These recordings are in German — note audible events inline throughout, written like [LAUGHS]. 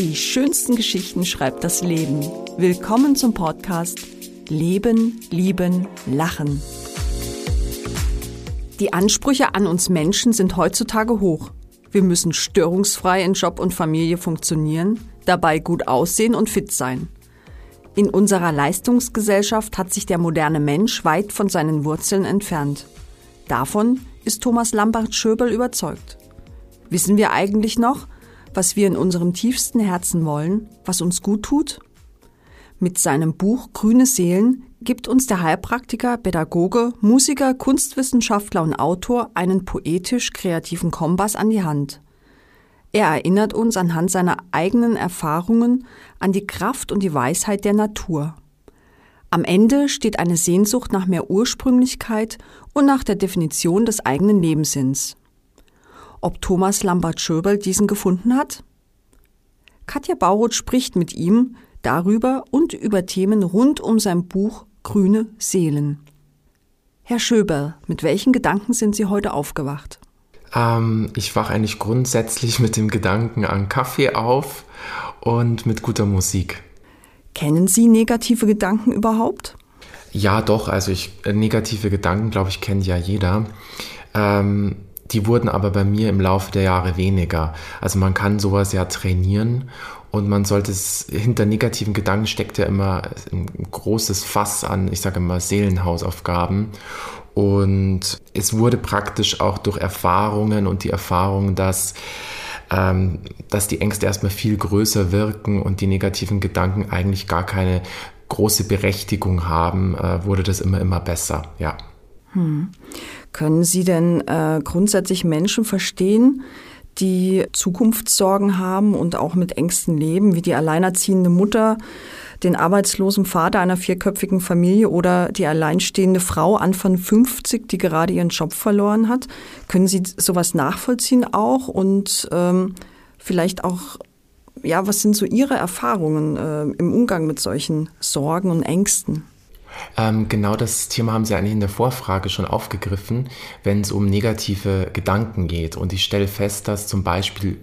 Die schönsten Geschichten schreibt das Leben. Willkommen zum Podcast Leben, Lieben, Lachen. Die Ansprüche an uns Menschen sind heutzutage hoch. Wir müssen störungsfrei in Job und Familie funktionieren, dabei gut aussehen und fit sein. In unserer Leistungsgesellschaft hat sich der moderne Mensch weit von seinen Wurzeln entfernt. Davon ist Thomas Lambert-Schöberl überzeugt. Wissen wir eigentlich noch, was wir in unserem tiefsten Herzen wollen, was uns gut tut? Mit seinem Buch Grüne Seelen gibt uns der Heilpraktiker, Pädagoge, Musiker, Kunstwissenschaftler und Autor einen poetisch-kreativen Kompass an die Hand. Er erinnert uns anhand seiner eigenen Erfahrungen an die Kraft und die Weisheit der Natur. Am Ende steht eine Sehnsucht nach mehr Ursprünglichkeit und nach der Definition des eigenen Lebenssinns. Ob Thomas Lambert-Schöberl diesen gefunden hat? Katja Bauroth spricht mit ihm darüber und über Themen rund um sein Buch Grüne Seelen. Herr Schöberl, mit welchen Gedanken sind Sie heute aufgewacht? Ähm, ich wache eigentlich grundsätzlich mit dem Gedanken an Kaffee auf und mit guter Musik. Kennen Sie negative Gedanken überhaupt? Ja, doch. Also ich, äh, negative Gedanken, glaube ich, kennt ja jeder. Ähm, die wurden aber bei mir im Laufe der Jahre weniger. Also man kann sowas ja trainieren und man sollte es, hinter negativen Gedanken steckt ja immer ein großes Fass an, ich sage immer Seelenhausaufgaben. Und es wurde praktisch auch durch Erfahrungen und die Erfahrung, dass, ähm, dass die Ängste erstmal viel größer wirken und die negativen Gedanken eigentlich gar keine große Berechtigung haben, äh, wurde das immer, immer besser, ja. Hm. Können Sie denn äh, grundsätzlich Menschen verstehen, die Zukunftssorgen haben und auch mit Ängsten leben, wie die alleinerziehende Mutter, den arbeitslosen Vater einer vierköpfigen Familie oder die alleinstehende Frau Anfang 50, die gerade ihren Job verloren hat. Können Sie sowas nachvollziehen auch und ähm, vielleicht auch, ja, was sind so Ihre Erfahrungen äh, im Umgang mit solchen Sorgen und Ängsten? Ähm, genau das Thema haben Sie eigentlich in der Vorfrage schon aufgegriffen, wenn es um negative Gedanken geht. Und ich stelle fest, dass zum Beispiel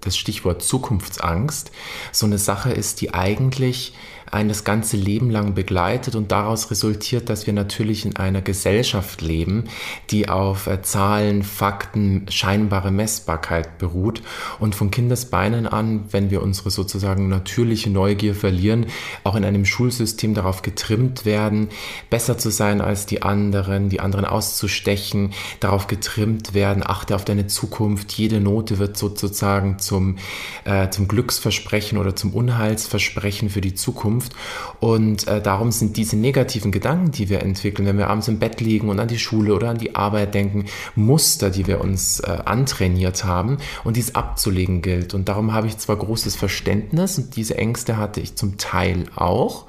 das Stichwort Zukunftsangst so eine Sache ist, die eigentlich einen das ganze Leben lang begleitet und daraus resultiert, dass wir natürlich in einer Gesellschaft leben, die auf äh, Zahlen, Fakten, scheinbare Messbarkeit beruht und von Kindesbeinen an, wenn wir unsere sozusagen natürliche Neugier verlieren, auch in einem Schulsystem darauf getrimmt werden, besser zu sein als die anderen, die anderen auszustechen, darauf getrimmt werden, achte auf deine Zukunft, jede Note wird sozusagen zum, äh, zum Glücksversprechen oder zum Unheilsversprechen für die Zukunft Zukunft. Und äh, darum sind diese negativen Gedanken, die wir entwickeln, wenn wir abends im Bett liegen und an die Schule oder an die Arbeit denken, Muster, die wir uns äh, antrainiert haben und dies abzulegen gilt. Und darum habe ich zwar großes Verständnis und diese Ängste hatte ich zum Teil auch,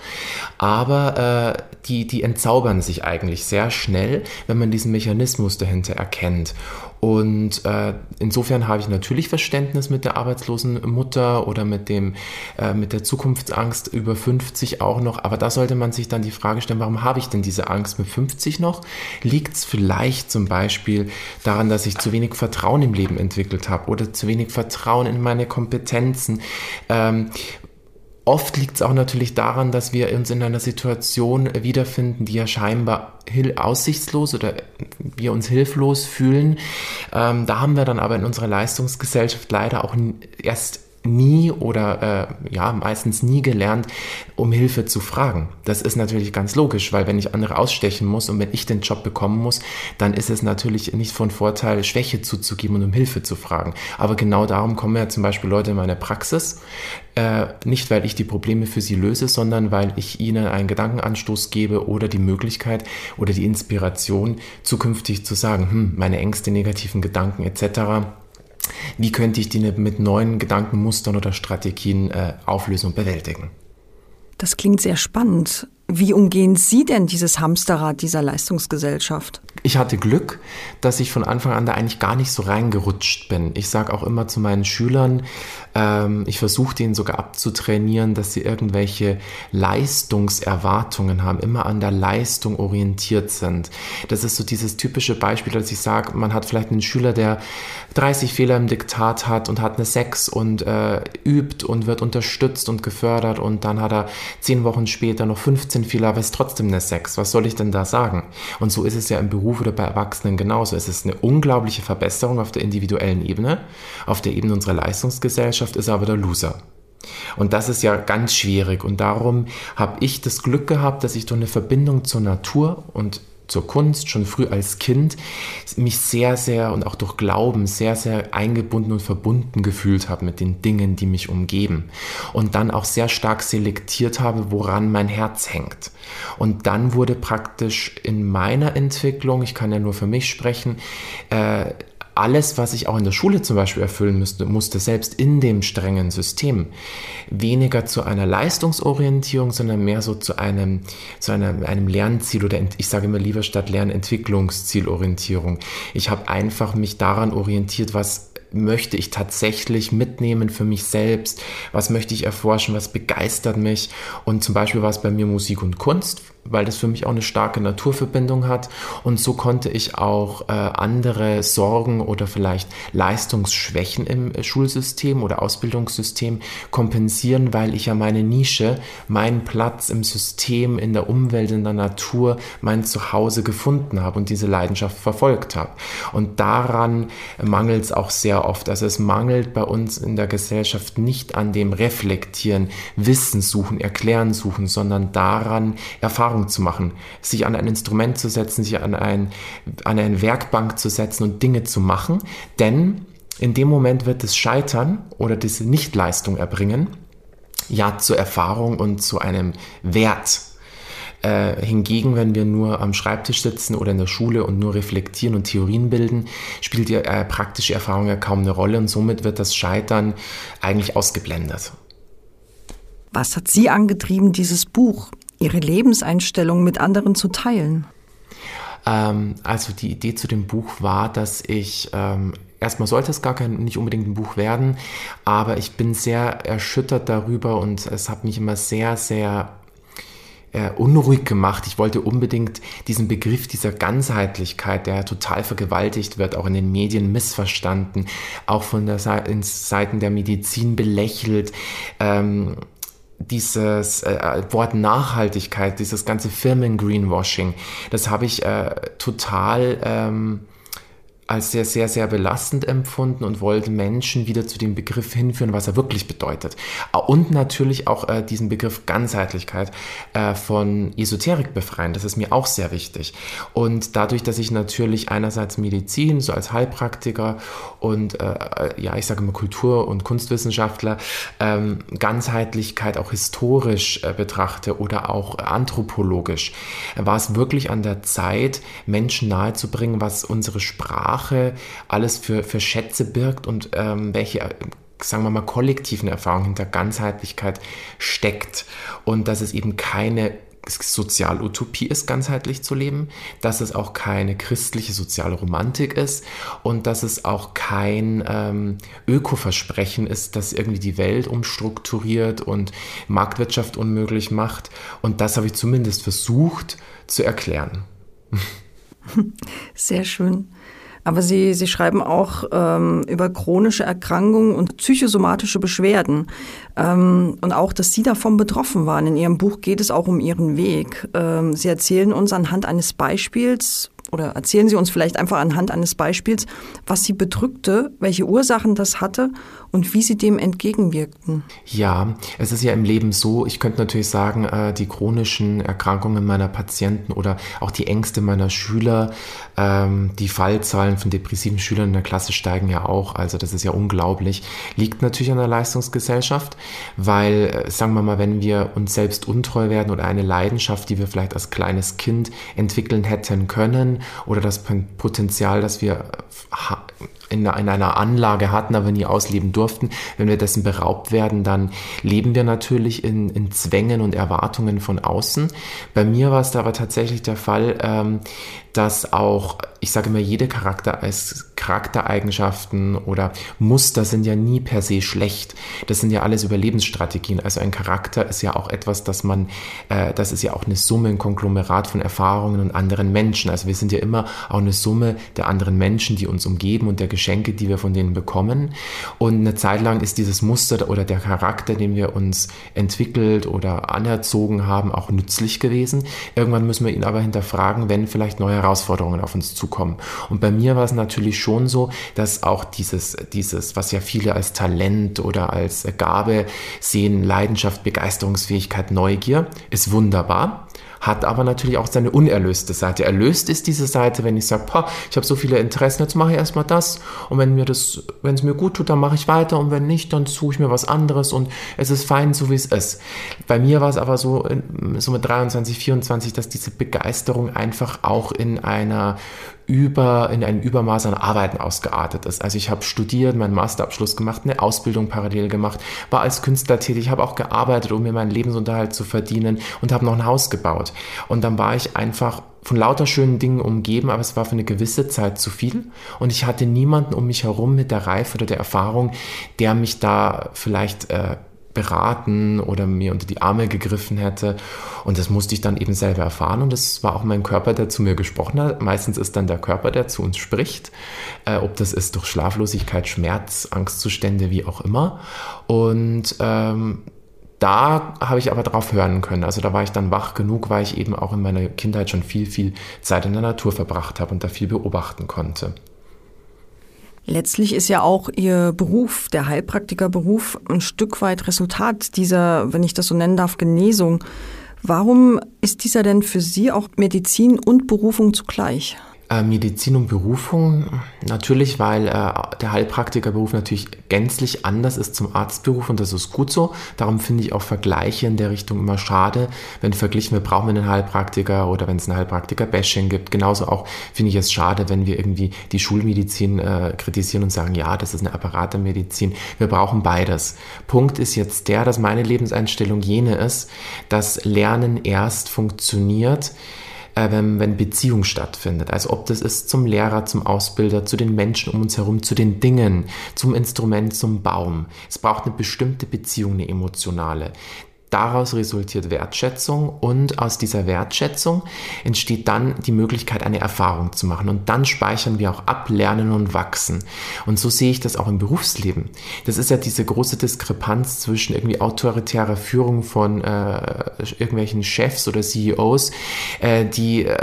aber äh, die, die entzaubern sich eigentlich sehr schnell, wenn man diesen Mechanismus dahinter erkennt. Und äh, insofern habe ich natürlich Verständnis mit der arbeitslosen Mutter oder mit dem äh, mit der Zukunftsangst über 50 auch noch. Aber da sollte man sich dann die Frage stellen, warum habe ich denn diese Angst mit 50 noch? Liegt es vielleicht zum Beispiel daran, dass ich zu wenig Vertrauen im Leben entwickelt habe oder zu wenig Vertrauen in meine Kompetenzen? Ähm, Oft liegt es auch natürlich daran, dass wir uns in einer Situation wiederfinden, die ja scheinbar aussichtslos oder wir uns hilflos fühlen. Ähm, da haben wir dann aber in unserer Leistungsgesellschaft leider auch erst nie oder äh, ja meistens nie gelernt, um Hilfe zu fragen. Das ist natürlich ganz logisch, weil wenn ich andere ausstechen muss und wenn ich den Job bekommen muss, dann ist es natürlich nicht von Vorteil, Schwäche zuzugeben und um Hilfe zu fragen. Aber genau darum kommen ja zum Beispiel Leute in meine Praxis, äh, nicht weil ich die Probleme für sie löse, sondern weil ich ihnen einen Gedankenanstoß gebe oder die Möglichkeit oder die Inspiration, zukünftig zu sagen, hm, meine Ängste, negativen Gedanken etc wie könnte ich die mit neuen Gedankenmustern oder Strategien äh, auflösen und bewältigen? Das klingt sehr spannend. Wie umgehen Sie denn dieses Hamsterrad dieser Leistungsgesellschaft? Ich hatte Glück, dass ich von Anfang an da eigentlich gar nicht so reingerutscht bin. Ich sage auch immer zu meinen Schülern, ähm, ich versuche denen sogar abzutrainieren, dass sie irgendwelche Leistungserwartungen haben, immer an der Leistung orientiert sind. Das ist so dieses typische Beispiel, dass ich sage, man hat vielleicht einen Schüler, der 30 Fehler im Diktat hat und hat eine 6 und äh, übt und wird unterstützt und gefördert und dann hat er zehn Wochen später noch 15 Fehler, aber ist trotzdem eine 6. Was soll ich denn da sagen? Und so ist es ja im Beruf oder bei Erwachsenen genauso. Es ist eine unglaubliche Verbesserung auf der individuellen Ebene. Auf der Ebene unserer Leistungsgesellschaft ist er aber der Loser. Und das ist ja ganz schwierig. Und darum habe ich das Glück gehabt, dass ich durch eine Verbindung zur Natur und zur Kunst schon früh als Kind mich sehr, sehr und auch durch Glauben sehr, sehr eingebunden und verbunden gefühlt habe mit den Dingen, die mich umgeben. Und dann auch sehr stark selektiert habe, woran mein Herz hängt. Und dann wurde praktisch in meiner Entwicklung, ich kann ja nur für mich sprechen, äh, alles, was ich auch in der Schule zum Beispiel erfüllen müsste, musste, selbst in dem strengen System, weniger zu einer Leistungsorientierung, sondern mehr so zu einem, zu einem, einem Lernziel oder ich sage immer lieber statt Lernentwicklungszielorientierung. Ich habe einfach mich daran orientiert, was möchte ich tatsächlich mitnehmen für mich selbst? Was möchte ich erforschen? Was begeistert mich? Und zum Beispiel war es bei mir Musik und Kunst weil das für mich auch eine starke Naturverbindung hat. Und so konnte ich auch äh, andere Sorgen oder vielleicht Leistungsschwächen im äh, Schulsystem oder Ausbildungssystem kompensieren, weil ich ja meine Nische, meinen Platz im System, in der Umwelt, in der Natur, mein Zuhause gefunden habe und diese Leidenschaft verfolgt habe. Und daran mangelt es auch sehr oft. Also es mangelt bei uns in der Gesellschaft nicht an dem Reflektieren, Wissen suchen, Erklären suchen, sondern daran, Erfahrungen Erfahrung zu machen, sich an ein Instrument zu setzen, sich an, ein, an eine Werkbank zu setzen und Dinge zu machen. Denn in dem Moment wird das Scheitern oder diese Nichtleistung erbringen, ja, zur Erfahrung und zu einem Wert. Äh, hingegen, wenn wir nur am Schreibtisch sitzen oder in der Schule und nur reflektieren und Theorien bilden, spielt die äh, praktische Erfahrung ja kaum eine Rolle und somit wird das Scheitern eigentlich ausgeblendet. Was hat Sie angetrieben, dieses Buch Ihre Lebenseinstellung mit anderen zu teilen? Ähm, also die Idee zu dem Buch war, dass ich ähm, erstmal sollte es gar kein nicht unbedingt ein Buch werden, aber ich bin sehr erschüttert darüber und es hat mich immer sehr sehr äh, unruhig gemacht. Ich wollte unbedingt diesen Begriff dieser Ganzheitlichkeit, der total vergewaltigt wird, auch in den Medien missverstanden, auch von der Seite, Seiten der Medizin belächelt. Ähm, dieses äh, Wort Nachhaltigkeit, dieses ganze Firmen-Greenwashing, das habe ich äh, total ähm, als sehr, sehr, sehr belastend empfunden und wollte Menschen wieder zu dem Begriff hinführen, was er wirklich bedeutet. Und natürlich auch äh, diesen Begriff Ganzheitlichkeit äh, von Esoterik befreien. Das ist mir auch sehr wichtig. Und dadurch, dass ich natürlich einerseits Medizin, so als Heilpraktiker und äh, ja, ich sage immer Kultur- und Kunstwissenschaftler, ähm, Ganzheitlichkeit auch historisch äh, betrachte oder auch anthropologisch, war es wirklich an der Zeit, Menschen nahezubringen, was unsere Sprache Sprache alles für, für Schätze birgt und ähm, welche sagen wir mal, kollektiven Erfahrungen hinter Ganzheitlichkeit steckt und dass es eben keine Sozialutopie ist, ganzheitlich zu leben, dass es auch keine christliche soziale Romantik ist und dass es auch kein ähm, Ökoversprechen ist, das irgendwie die Welt umstrukturiert und Marktwirtschaft unmöglich macht. Und das habe ich zumindest versucht zu erklären. [LAUGHS] Sehr schön. Aber Sie, Sie schreiben auch ähm, über chronische Erkrankungen und psychosomatische Beschwerden. Ähm, und auch, dass Sie davon betroffen waren. In Ihrem Buch geht es auch um Ihren Weg. Ähm, Sie erzählen uns anhand eines Beispiels oder erzählen Sie uns vielleicht einfach anhand eines Beispiels, was Sie bedrückte, welche Ursachen das hatte und wie Sie dem entgegenwirkten. Ja, es ist ja im Leben so, ich könnte natürlich sagen, äh, die chronischen Erkrankungen meiner Patienten oder auch die Ängste meiner Schüler, ähm, die Fallzahlen von depressiven Schülern in der Klasse steigen ja auch, also das ist ja unglaublich, liegt natürlich an der Leistungsgesellschaft, weil, äh, sagen wir mal, wenn wir uns selbst untreu werden oder eine Leidenschaft, die wir vielleicht als kleines Kind entwickeln hätten können, oder das Potenzial, das wir in, einer Anlage hatten, aber nie ausleben durften. Wenn wir dessen beraubt werden, dann leben wir natürlich in, in Zwängen und Erwartungen von außen. Bei mir war es aber tatsächlich der Fall, ähm, dass auch, ich sage immer, jede Charakter als Charaktereigenschaften oder Muster sind ja nie per se schlecht. Das sind ja alles Überlebensstrategien. Also ein Charakter ist ja auch etwas, das man, äh, das ist ja auch eine Summe, ein Konglomerat von Erfahrungen und anderen Menschen. Also wir sind ja immer auch eine Summe der anderen Menschen, die uns umgeben und der Geschenke, die wir von denen bekommen. Und eine Zeit lang ist dieses Muster oder der Charakter, den wir uns entwickelt oder anerzogen haben, auch nützlich gewesen. Irgendwann müssen wir ihn aber hinterfragen, wenn vielleicht neue Herausforderungen auf uns zukommen. Und bei mir war es natürlich schon so, dass auch dieses, dieses, was ja viele als Talent oder als Gabe sehen, Leidenschaft, Begeisterungsfähigkeit, Neugier, ist wunderbar hat aber natürlich auch seine unerlöste Seite. Erlöst ist diese Seite, wenn ich sage, ich habe so viele Interessen, jetzt mache ich erstmal das und wenn mir das, wenn es mir gut tut, dann mache ich weiter und wenn nicht, dann suche ich mir was anderes und es ist fein, so wie es ist. Bei mir war es aber so, so mit 23, 24, dass diese Begeisterung einfach auch in einer über, in einem Übermaß an Arbeiten ausgeartet ist. Also ich habe studiert, meinen Masterabschluss gemacht, eine Ausbildung parallel gemacht, war als Künstler tätig, habe auch gearbeitet, um mir meinen Lebensunterhalt zu verdienen und habe noch ein Haus gebaut. Und dann war ich einfach von lauter schönen Dingen umgeben, aber es war für eine gewisse Zeit zu viel und ich hatte niemanden um mich herum mit der Reife oder der Erfahrung, der mich da vielleicht äh, beraten oder mir unter die Arme gegriffen hätte. Und das musste ich dann eben selber erfahren. Und das war auch mein Körper, der zu mir gesprochen hat. Meistens ist dann der Körper, der zu uns spricht. Äh, ob das ist durch Schlaflosigkeit, Schmerz, Angstzustände, wie auch immer. Und ähm, da habe ich aber drauf hören können. Also da war ich dann wach genug, weil ich eben auch in meiner Kindheit schon viel, viel Zeit in der Natur verbracht habe und da viel beobachten konnte. Letztlich ist ja auch Ihr Beruf, der Heilpraktikerberuf, ein Stück weit Resultat dieser, wenn ich das so nennen darf, Genesung. Warum ist dieser denn für Sie auch Medizin und Berufung zugleich? Äh, Medizin und Berufung natürlich, weil äh, der Heilpraktikerberuf natürlich gänzlich anders ist zum Arztberuf und das ist gut so. Darum finde ich auch Vergleiche in der Richtung immer schade, wenn verglichen wird, brauchen wir einen Heilpraktiker oder wenn es einen Heilpraktiker-Bashing gibt. Genauso auch finde ich es schade, wenn wir irgendwie die Schulmedizin äh, kritisieren und sagen, ja, das ist eine Apparatemedizin. Wir brauchen beides. Punkt ist jetzt der, dass meine Lebenseinstellung jene ist, dass Lernen erst funktioniert, äh, wenn, wenn Beziehung stattfindet. Also ob das ist zum Lehrer, zum Ausbilder, zu den Menschen um uns herum, zu den Dingen, zum Instrument, zum Baum. Es braucht eine bestimmte Beziehung, eine emotionale. Daraus resultiert Wertschätzung und aus dieser Wertschätzung entsteht dann die Möglichkeit, eine Erfahrung zu machen. Und dann speichern wir auch ab, lernen und wachsen. Und so sehe ich das auch im Berufsleben. Das ist ja diese große Diskrepanz zwischen irgendwie autoritärer Führung von äh, irgendwelchen Chefs oder CEOs, äh, die äh,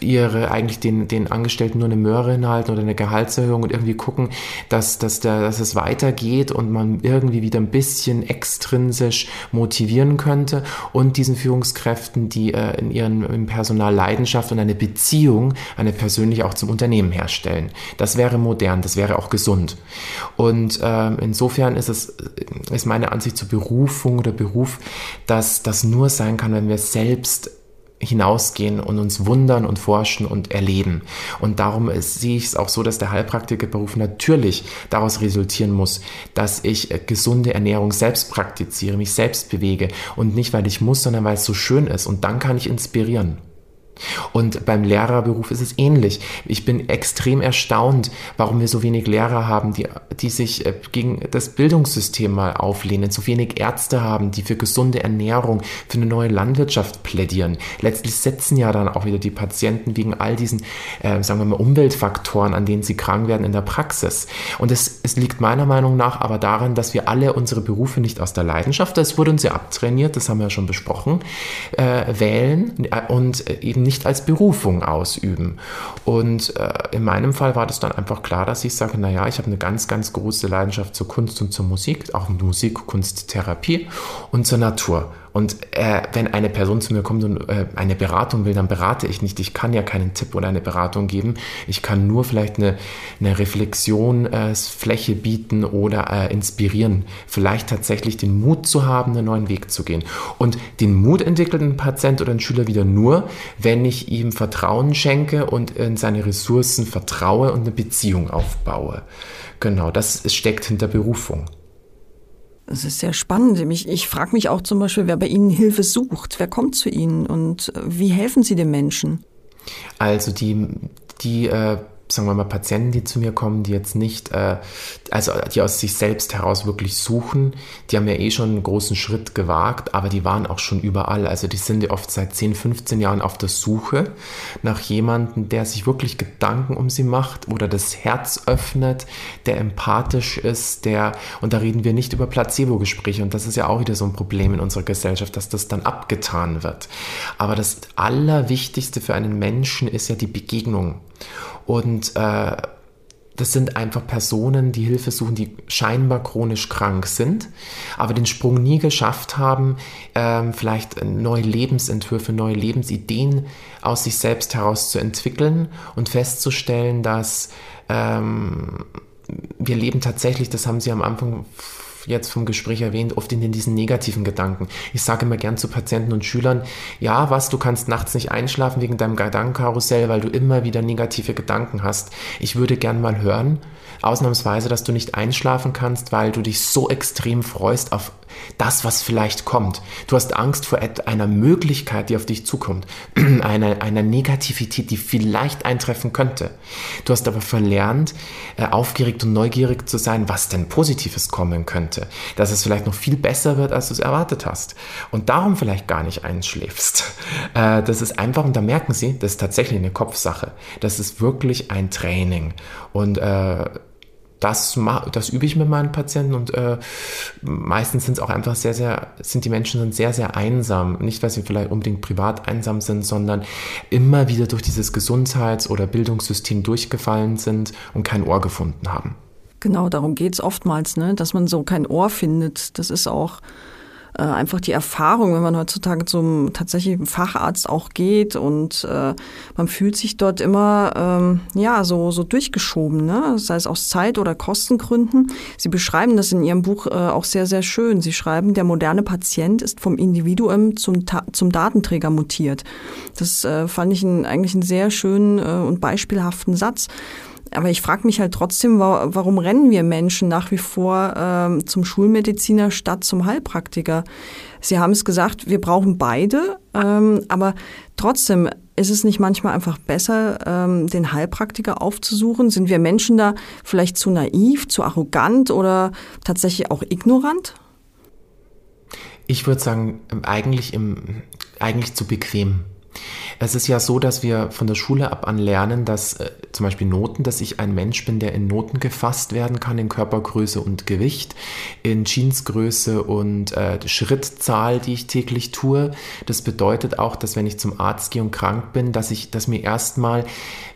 ihre eigentlich den, den Angestellten nur eine Möhre hinhalten oder eine Gehaltserhöhung und irgendwie gucken, dass, dass, der, dass es weitergeht und man irgendwie wieder ein bisschen extrinsisch motivieren führen könnte und diesen Führungskräften, die äh, in ihrem Personal Leidenschaft und eine Beziehung, eine persönliche auch zum Unternehmen herstellen. Das wäre modern, das wäre auch gesund. Und äh, insofern ist es, ist meine Ansicht zur Berufung oder Beruf, dass das nur sein kann, wenn wir selbst hinausgehen und uns wundern und forschen und erleben. Und darum sehe ich es auch so, dass der Heilpraktikerberuf natürlich daraus resultieren muss, dass ich äh, gesunde Ernährung selbst praktiziere, mich selbst bewege und nicht, weil ich muss, sondern weil es so schön ist. Und dann kann ich inspirieren. Und beim Lehrerberuf ist es ähnlich. Ich bin extrem erstaunt, warum wir so wenig Lehrer haben, die, die sich äh, gegen das Bildungssystem mal auflehnen, so wenig Ärzte haben, die für gesunde Ernährung, für eine neue Landwirtschaft plädieren. Letztlich setzen ja dann auch wieder die Patienten wegen all diesen, äh, sagen wir mal, Umweltfaktoren, an denen sie krank werden in der Praxis. Und es, es liegt meiner Meinung nach aber daran, dass wir alle unsere Berufe nicht aus der Leidenschaft, das wurde uns ja abtrainiert, das haben wir ja schon besprochen, äh, wählen äh, und äh, eben nicht nicht als Berufung ausüben. Und äh, in meinem Fall war das dann einfach klar, dass ich sage, naja, ich habe eine ganz, ganz große Leidenschaft zur Kunst und zur Musik, auch Musik, Kunst, Therapie und zur Natur. Und äh, wenn eine Person zu mir kommt und äh, eine Beratung will, dann berate ich nicht. Ich kann ja keinen Tipp oder eine Beratung geben. Ich kann nur vielleicht eine, eine Reflexionsfläche äh, bieten oder äh, inspirieren. Vielleicht tatsächlich den Mut zu haben, einen neuen Weg zu gehen. Und den Mut entwickelt ein Patient oder ein Schüler wieder nur, wenn ich ihm Vertrauen schenke und in seine Ressourcen vertraue und eine Beziehung aufbaue. Genau, das steckt hinter Berufung. Das ist sehr spannend. Ich, ich frage mich auch zum Beispiel, wer bei Ihnen Hilfe sucht. Wer kommt zu Ihnen und wie helfen Sie den Menschen? Also die, die äh, sagen wir mal, Patienten, die zu mir kommen, die jetzt nicht, äh, also die aus sich selbst heraus wirklich suchen, die haben ja eh schon einen großen Schritt gewagt, aber die waren auch schon überall. Also die sind ja oft seit 10, 15 Jahren auf der Suche nach jemandem, der sich wirklich Gedanken um sie macht oder das Herz öffnet, der empathisch ist, der, und da reden wir nicht über Placebo-Gespräche und das ist ja auch wieder so ein Problem in unserer Gesellschaft, dass das dann abgetan wird. Aber das Allerwichtigste für einen Menschen ist ja die Begegnung. Und äh, das sind einfach Personen, die Hilfe suchen, die scheinbar chronisch krank sind, aber den Sprung nie geschafft haben, ähm, vielleicht neue Lebensentwürfe, neue Lebensideen aus sich selbst heraus zu entwickeln und festzustellen, dass ähm, wir leben tatsächlich, das haben Sie am Anfang jetzt vom Gespräch erwähnt, oft in diesen negativen Gedanken. Ich sage immer gern zu Patienten und Schülern, ja, was, du kannst nachts nicht einschlafen wegen deinem Gedankenkarussell, weil du immer wieder negative Gedanken hast. Ich würde gern mal hören, ausnahmsweise, dass du nicht einschlafen kannst, weil du dich so extrem freust auf das, was vielleicht kommt. Du hast Angst vor einer Möglichkeit, die auf dich zukommt, [CLEARS THROAT] einer, einer Negativität, die vielleicht eintreffen könnte. Du hast aber verlernt, äh, aufgeregt und neugierig zu sein, was denn Positives kommen könnte. Dass es vielleicht noch viel besser wird, als du es erwartet hast. Und darum vielleicht gar nicht einschläfst. [LAUGHS] Äh, das ist einfach, und da merken sie, das ist tatsächlich eine Kopfsache. Das ist wirklich ein Training. Und äh, das, das übe ich mit meinen Patienten und äh, meistens sind es auch einfach sehr, sehr, sind die Menschen sind sehr, sehr einsam. Nicht, weil sie vielleicht unbedingt privat einsam sind, sondern immer wieder durch dieses Gesundheits- oder Bildungssystem durchgefallen sind und kein Ohr gefunden haben. Genau, darum geht es oftmals, ne? dass man so kein Ohr findet. Das ist auch äh, einfach die Erfahrung, wenn man heutzutage zum tatsächlichen Facharzt auch geht und äh, man fühlt sich dort immer ähm, ja so so durchgeschoben, ne? sei es aus Zeit oder Kostengründen. Sie beschreiben das in Ihrem Buch äh, auch sehr sehr schön. Sie schreiben, der moderne Patient ist vom Individuum zum zum Datenträger mutiert. Das äh, fand ich ein, eigentlich einen sehr schönen äh, und beispielhaften Satz. Aber ich frage mich halt trotzdem, warum rennen wir Menschen nach wie vor ähm, zum Schulmediziner statt zum Heilpraktiker? Sie haben es gesagt, wir brauchen beide, ähm, aber trotzdem ist es nicht manchmal einfach besser, ähm, den Heilpraktiker aufzusuchen? Sind wir Menschen da vielleicht zu naiv, zu arrogant oder tatsächlich auch ignorant? Ich würde sagen, eigentlich, im, eigentlich zu bequem. Es ist ja so, dass wir von der Schule ab an lernen, dass äh, zum Beispiel Noten, dass ich ein Mensch bin, der in Noten gefasst werden kann, in Körpergröße und Gewicht, in Jeansgröße und äh, Schrittzahl, die ich täglich tue. Das bedeutet auch, dass wenn ich zum Arzt gehe und krank bin, dass ich, dass mir erstmal,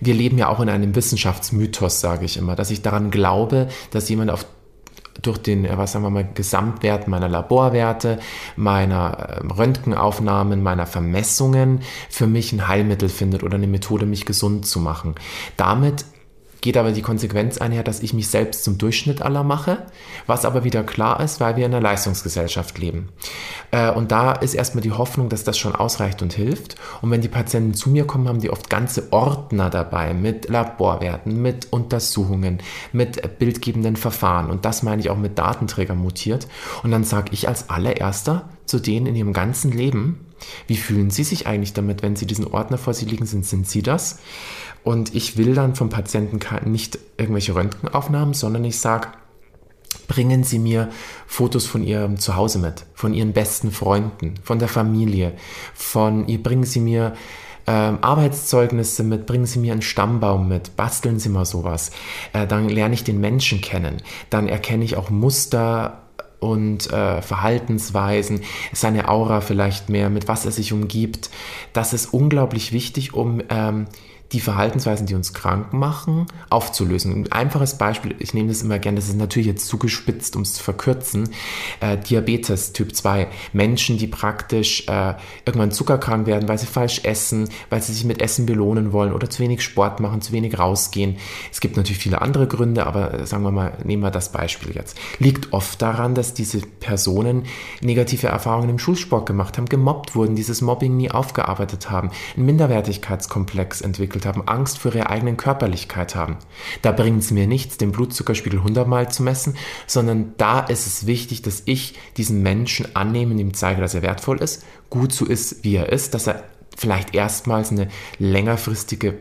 wir leben ja auch in einem Wissenschaftsmythos, sage ich immer, dass ich daran glaube, dass jemand auf durch den, äh, was sagen wir mal, Gesamtwert meiner Laborwerte, meiner ähm, Röntgenaufnahmen, meiner Vermessungen für mich ein Heilmittel findet oder eine Methode, mich gesund zu machen. Damit geht aber die Konsequenz einher, dass ich mich selbst zum Durchschnitt aller mache, was aber wieder klar ist, weil wir in einer Leistungsgesellschaft leben. Äh, und da ist erstmal die Hoffnung, dass das schon ausreicht und hilft. Und wenn die Patienten zu mir kommen, haben die oft ganze Ordner dabei mit Laborwerten, mit Untersuchungen, mit bildgebenden Verfahren. Und das meine ich auch mit Datenträgern mutiert. Und dann sage ich als allererster zu denen in ihrem ganzen Leben, wie fühlen Sie sich eigentlich damit, wenn Sie diesen Ordner vor sich liegen sind? Sind Sie das? Und ich will dann vom Patienten nicht irgendwelche Röntgenaufnahmen, sondern ich sage, bringen Sie mir Fotos von Ihrem Zuhause mit, von Ihren besten Freunden, von der Familie, von, bringen Sie mir ähm, Arbeitszeugnisse mit, bringen Sie mir einen Stammbaum mit, basteln Sie mal sowas. Äh, dann lerne ich den Menschen kennen, dann erkenne ich auch Muster und äh, Verhaltensweisen, seine Aura vielleicht mehr, mit was er sich umgibt. Das ist unglaublich wichtig, um ähm, die Verhaltensweisen, die uns krank machen, aufzulösen. Ein einfaches Beispiel, ich nehme das immer gerne, das ist natürlich jetzt zugespitzt, um es zu verkürzen, äh, Diabetes Typ 2. Menschen, die praktisch äh, irgendwann zuckerkrank werden, weil sie falsch essen, weil sie sich mit Essen belohnen wollen oder zu wenig Sport machen, zu wenig rausgehen. Es gibt natürlich viele andere Gründe, aber äh, sagen wir mal, nehmen wir das Beispiel jetzt. Liegt oft daran, dass diese Personen negative Erfahrungen im Schulsport gemacht haben, gemobbt wurden, dieses Mobbing nie aufgearbeitet haben, einen Minderwertigkeitskomplex entwickelt entwickelt haben, Angst vor ihrer eigenen Körperlichkeit haben. Da bringt es mir nichts, den Blutzuckerspiegel 100 Mal zu messen, sondern da ist es wichtig, dass ich diesen Menschen annehme und ihm zeige, dass er wertvoll ist, gut so ist, wie er ist, dass er vielleicht erstmals eine längerfristige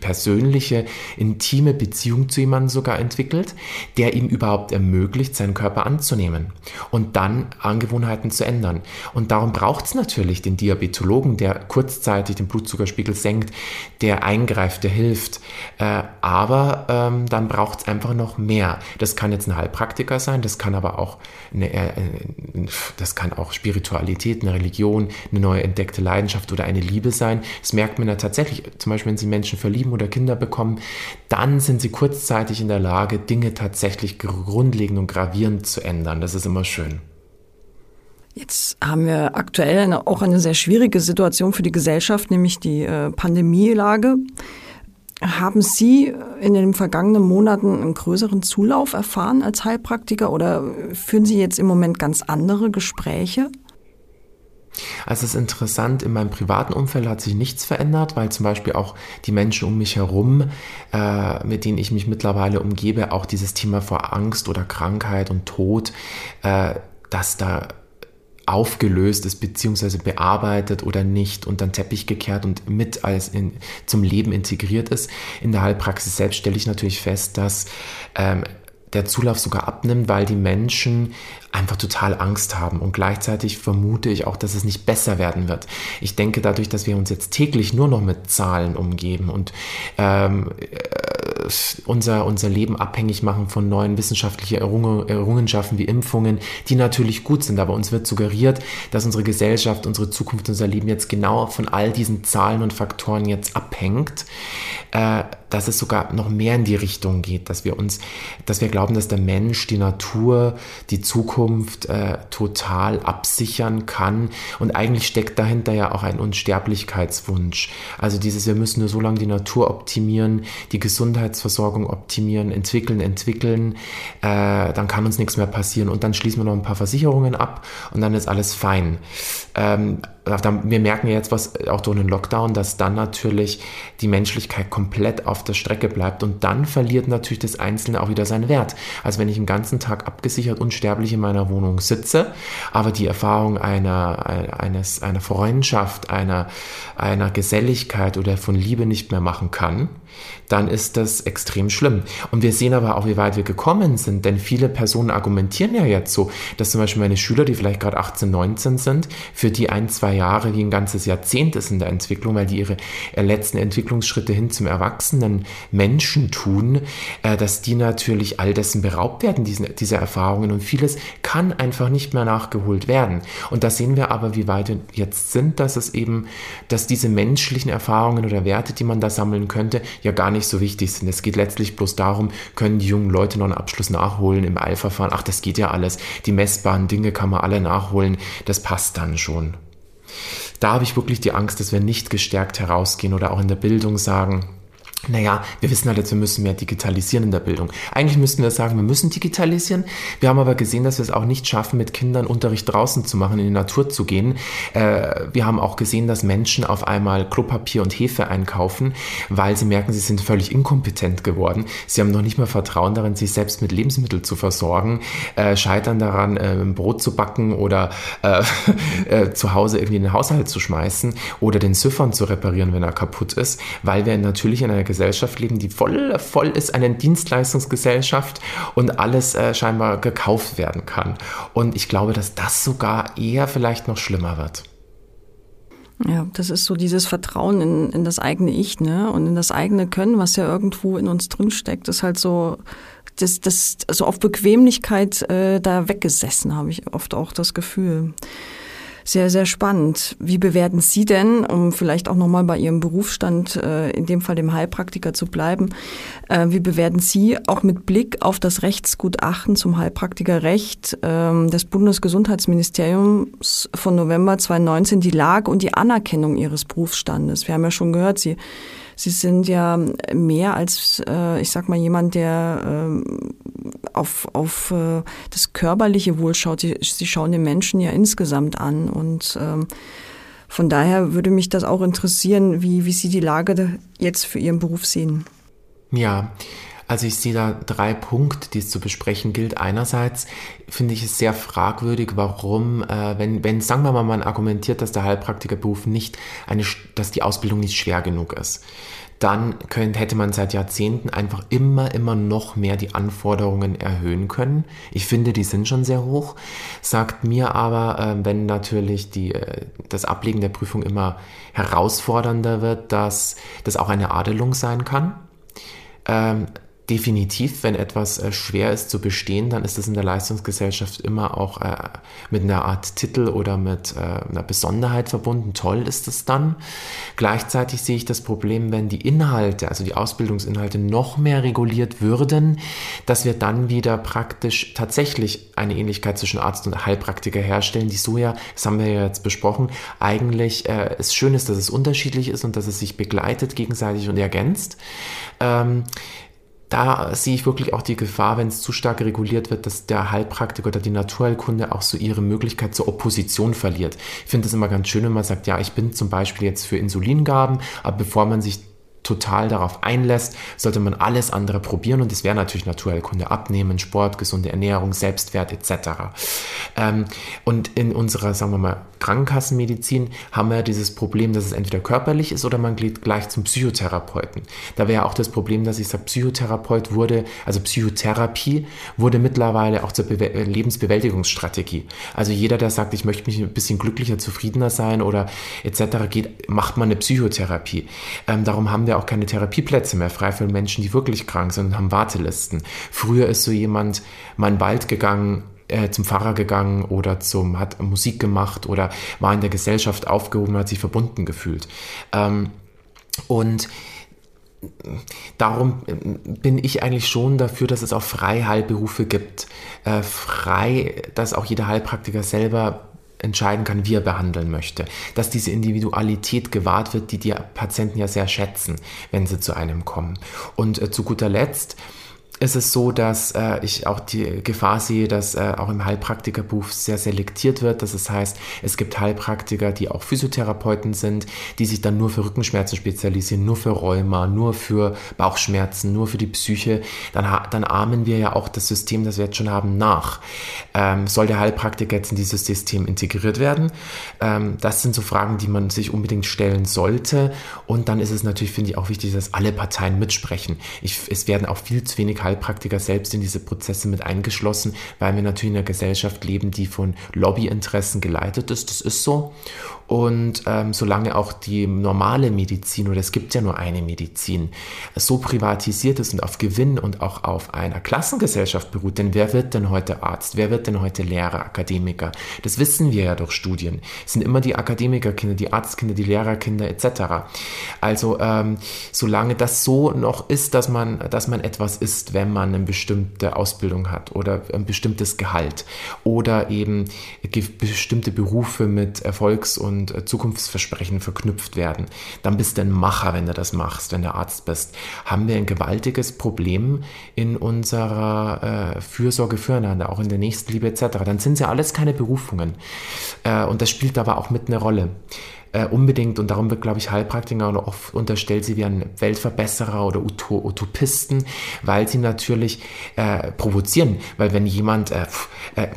persönliche, intime Beziehung zu jemandem sogar entwickelt, der ihm überhaupt ermöglicht, seinen Körper anzunehmen und dann Angewohnheiten zu ändern. Und darum braucht es natürlich den Diabetologen, der kurzzeitig den Blutzuckerspiegel senkt, der eingreift, der hilft. Äh, aber ähm, dann braucht es einfach noch mehr. Das kann jetzt ein Heilpraktiker sein, das kann aber auch eine, äh, das kann auch Spiritualität, eine Religion, eine neu entdeckte Leidenschaft oder eine Liebe sein. Das merkt man ja tatsächlich, zum Beispiel, wenn Sie Menschen Menschen verlieben oder Kinder bekommen, dann sind sie kurzzeitig in der Lage, Dinge tatsächlich grundlegend und gravierend zu ändern. Das ist immer schön. Jetzt haben wir aktuell eine, auch eine sehr schwierige Situation für die Gesellschaft, nämlich die äh, Pandemielage. Haben Sie in den vergangenen Monaten einen größeren Zulauf erfahren als Heilpraktiker oder führen Sie jetzt im Moment ganz andere Gespräche? Also es ist interessant, in meinem privaten Umfeld hat sich nichts verändert, weil zum Beispiel auch die Menschen um mich herum, äh, mit denen ich mich mittlerweile umgebe, auch dieses Thema vor Angst oder Krankheit und Tod, äh, dass da aufgelöst ist, beziehungsweise bearbeitet oder nicht unter den Teppich gekehrt und mit als in, zum Leben integriert ist. In der Heilpraxis selbst stelle ich natürlich fest, dass ähm, der Zulauf sogar abnimmt, weil die Menschen einfach total Angst haben. Und gleichzeitig vermute ich auch, dass es nicht besser werden wird. Ich denke, dadurch, dass wir uns jetzt täglich nur noch mit Zahlen umgeben und ähm, äh, unser, unser Leben abhängig machen von neuen wissenschaftlichen Errungen, Errungenschaften wie Impfungen, die natürlich gut sind. Aber uns wird suggeriert, dass unsere Gesellschaft, unsere Zukunft, unser Leben jetzt genau von all diesen Zahlen und Faktoren jetzt abhängt. Äh, dass es sogar noch mehr in die Richtung geht, dass wir uns, dass wir glauben, dass der Mensch, die Natur, die Zukunft äh, total absichern kann. Und eigentlich steckt dahinter ja auch ein Unsterblichkeitswunsch. Also dieses, wir müssen nur so lange die Natur optimieren, die Gesundheitsversorgung optimieren, entwickeln, entwickeln, äh, dann kann uns nichts mehr passieren. Und dann schließen wir noch ein paar Versicherungen ab und dann ist alles fein. Ähm, wir merken jetzt was auch durch den Lockdown, dass dann natürlich die Menschlichkeit komplett auf der Strecke bleibt und dann verliert natürlich das Einzelne auch wieder seinen Wert. Also wenn ich den ganzen Tag abgesichert unsterblich in meiner Wohnung sitze, aber die Erfahrung einer, eines, einer Freundschaft, einer, einer Geselligkeit oder von Liebe nicht mehr machen kann, dann ist das extrem schlimm. Und wir sehen aber auch, wie weit wir gekommen sind, denn viele Personen argumentieren ja jetzt so, dass zum Beispiel meine Schüler, die vielleicht gerade 18, 19 sind, für die ein, zwei Jahre wie ein ganzes Jahrzehnt ist in der Entwicklung, weil die ihre äh, letzten Entwicklungsschritte hin zum erwachsenen Menschen tun, äh, dass die natürlich all dessen beraubt werden, diesen, dieser Erfahrungen und vieles kann einfach nicht mehr nachgeholt werden. Und da sehen wir aber, wie weit wir jetzt sind, dass es eben, dass diese menschlichen Erfahrungen oder Werte, die man da sammeln könnte, ja gar nicht so wichtig sind. Es geht letztlich bloß darum, können die jungen Leute noch einen Abschluss nachholen im Eilverfahren. Ach, das geht ja alles. Die messbaren Dinge kann man alle nachholen. Das passt dann schon. Da habe ich wirklich die Angst, dass wir nicht gestärkt herausgehen oder auch in der Bildung sagen, naja, wir wissen halt jetzt, wir müssen mehr digitalisieren in der Bildung. Eigentlich müssten wir sagen, wir müssen digitalisieren. Wir haben aber gesehen, dass wir es auch nicht schaffen, mit Kindern Unterricht draußen zu machen, in die Natur zu gehen. Äh, wir haben auch gesehen, dass Menschen auf einmal Klopapier und Hefe einkaufen, weil sie merken, sie sind völlig inkompetent geworden. Sie haben noch nicht mehr Vertrauen darin, sich selbst mit Lebensmitteln zu versorgen, äh, scheitern daran, äh, Brot zu backen oder [LAUGHS] zu Hause irgendwie in den Haushalt zu schmeißen oder den Ziffern zu reparieren, wenn er kaputt ist, weil wir natürlich in einer Gesellschaft leben, die voll, voll ist, eine Dienstleistungsgesellschaft und alles äh, scheinbar gekauft werden kann. Und ich glaube, dass das sogar eher vielleicht noch schlimmer wird. Ja, das ist so dieses Vertrauen in, in das eigene Ich, ne? Und in das eigene Können, was ja irgendwo in uns drinsteckt, ist halt so, das, das, so auf Bequemlichkeit äh, da weggesessen, habe ich oft auch das Gefühl. Sehr, sehr spannend. Wie bewerten Sie denn, um vielleicht auch nochmal bei Ihrem Berufsstand, äh, in dem Fall dem Heilpraktiker zu bleiben, äh, wie bewerten Sie auch mit Blick auf das Rechtsgutachten zum Heilpraktikerrecht äh, des Bundesgesundheitsministeriums von November 2019 die Lage und die Anerkennung Ihres Berufsstandes? Wir haben ja schon gehört, Sie Sie sind ja mehr als, äh, ich sag mal, jemand, der äh, auf, auf äh, das körperliche Wohl schaut. Sie, Sie schauen den Menschen ja insgesamt an. Und ähm, von daher würde mich das auch interessieren, wie, wie Sie die Lage jetzt für Ihren Beruf sehen. Ja, also ich sehe da drei Punkte, die es zu besprechen gilt. Einerseits finde ich es sehr fragwürdig, warum, äh, wenn, wenn, sagen wir mal, man argumentiert, dass der Heilpraktikerberuf nicht eine, dass die Ausbildung nicht schwer genug ist, dann könnt, hätte man seit Jahrzehnten einfach immer, immer noch mehr die Anforderungen erhöhen können. Ich finde, die sind schon sehr hoch. Sagt mir aber, äh, wenn natürlich die, äh, das Ablegen der Prüfung immer herausfordernder wird, dass das auch eine Adelung sein kann. Definitiv, wenn etwas äh, schwer ist zu bestehen, dann ist es in der Leistungsgesellschaft immer auch äh, mit einer Art Titel oder mit äh, einer Besonderheit verbunden. Toll ist es dann. Gleichzeitig sehe ich das Problem, wenn die Inhalte, also die Ausbildungsinhalte noch mehr reguliert würden, dass wir dann wieder praktisch tatsächlich eine Ähnlichkeit zwischen Arzt und Heilpraktiker herstellen, die so ja, das haben wir ja jetzt besprochen, eigentlich äh, es schön ist, dass es unterschiedlich ist und dass es sich begleitet gegenseitig und ergänzt. Ähm, da sehe ich wirklich auch die Gefahr, wenn es zu stark reguliert wird, dass der Heilpraktiker oder die Naturheilkunde auch so ihre Möglichkeit zur Opposition verliert. Ich finde es immer ganz schön, wenn man sagt, ja, ich bin zum Beispiel jetzt für Insulingaben, aber bevor man sich total darauf einlässt, sollte man alles andere probieren und das wäre natürlich Naturheilkunde, Abnehmen, Sport, gesunde Ernährung, Selbstwert etc. Ähm, und in unserer, sagen wir mal, Krankenkassenmedizin haben wir dieses Problem, dass es entweder körperlich ist oder man geht gleich zum Psychotherapeuten. Da wäre auch das Problem, dass ich sage, Psychotherapeut wurde, also Psychotherapie wurde mittlerweile auch zur Be Lebensbewältigungsstrategie. Also jeder, der sagt, ich möchte mich ein bisschen glücklicher, zufriedener sein oder etc., geht, macht man eine Psychotherapie. Ähm, darum haben wir auch keine Therapieplätze mehr frei für Menschen, die wirklich krank sind und haben Wartelisten. Früher ist so jemand mal in den Wald gegangen, äh, zum Pfarrer gegangen oder zum, hat Musik gemacht oder war in der Gesellschaft aufgehoben, hat sich verbunden gefühlt. Ähm, und darum äh, bin ich eigentlich schon dafür, dass es auch Freiheilberufe gibt. Äh, frei, dass auch jeder Heilpraktiker selber entscheiden kann, wie er behandeln möchte. Dass diese Individualität gewahrt wird, die die Patienten ja sehr schätzen, wenn sie zu einem kommen. Und äh, zu guter Letzt, ist es so, dass äh, ich auch die Gefahr sehe, dass äh, auch im Heilpraktikerberuf sehr selektiert wird. Das heißt, es gibt Heilpraktiker, die auch Physiotherapeuten sind, die sich dann nur für Rückenschmerzen spezialisieren, nur für Rheuma, nur für Bauchschmerzen, nur für die Psyche. Dann, dann ahmen wir ja auch das System, das wir jetzt schon haben, nach. Ähm, soll der Heilpraktiker jetzt in dieses System integriert werden? Ähm, das sind so Fragen, die man sich unbedingt stellen sollte. Und dann ist es natürlich, finde ich, auch wichtig, dass alle Parteien mitsprechen. Ich, es werden auch viel zu wenig Heilpraktiker Heilpraktiker selbst in diese Prozesse mit eingeschlossen, weil wir natürlich in einer Gesellschaft leben, die von Lobbyinteressen geleitet ist. Das ist so. Und ähm, solange auch die normale Medizin, oder es gibt ja nur eine Medizin, so privatisiert ist und auf Gewinn und auch auf einer Klassengesellschaft beruht, denn wer wird denn heute Arzt? Wer wird denn heute Lehrer, Akademiker? Das wissen wir ja durch Studien. Es sind immer die Akademikerkinder, die Arztkinder, die Lehrerkinder etc. Also ähm, solange das so noch ist, dass man, dass man etwas ist, wenn man eine bestimmte Ausbildung hat oder ein bestimmtes Gehalt oder eben bestimmte Berufe mit Erfolgs- und und äh, Zukunftsversprechen verknüpft werden. Dann bist du ein Macher, wenn du das machst, wenn du Arzt bist. Haben wir ein gewaltiges Problem in unserer äh, Fürsorge füreinander, auch in der Nächstenliebe etc. Dann sind sie alles keine Berufungen. Äh, und das spielt aber auch mit eine Rolle. Äh, unbedingt und darum wird, glaube ich, Heilpraktiker oft unterstellt, sie wären Weltverbesserer oder Utopisten, weil sie natürlich äh, provozieren. Weil wenn jemand äh, äh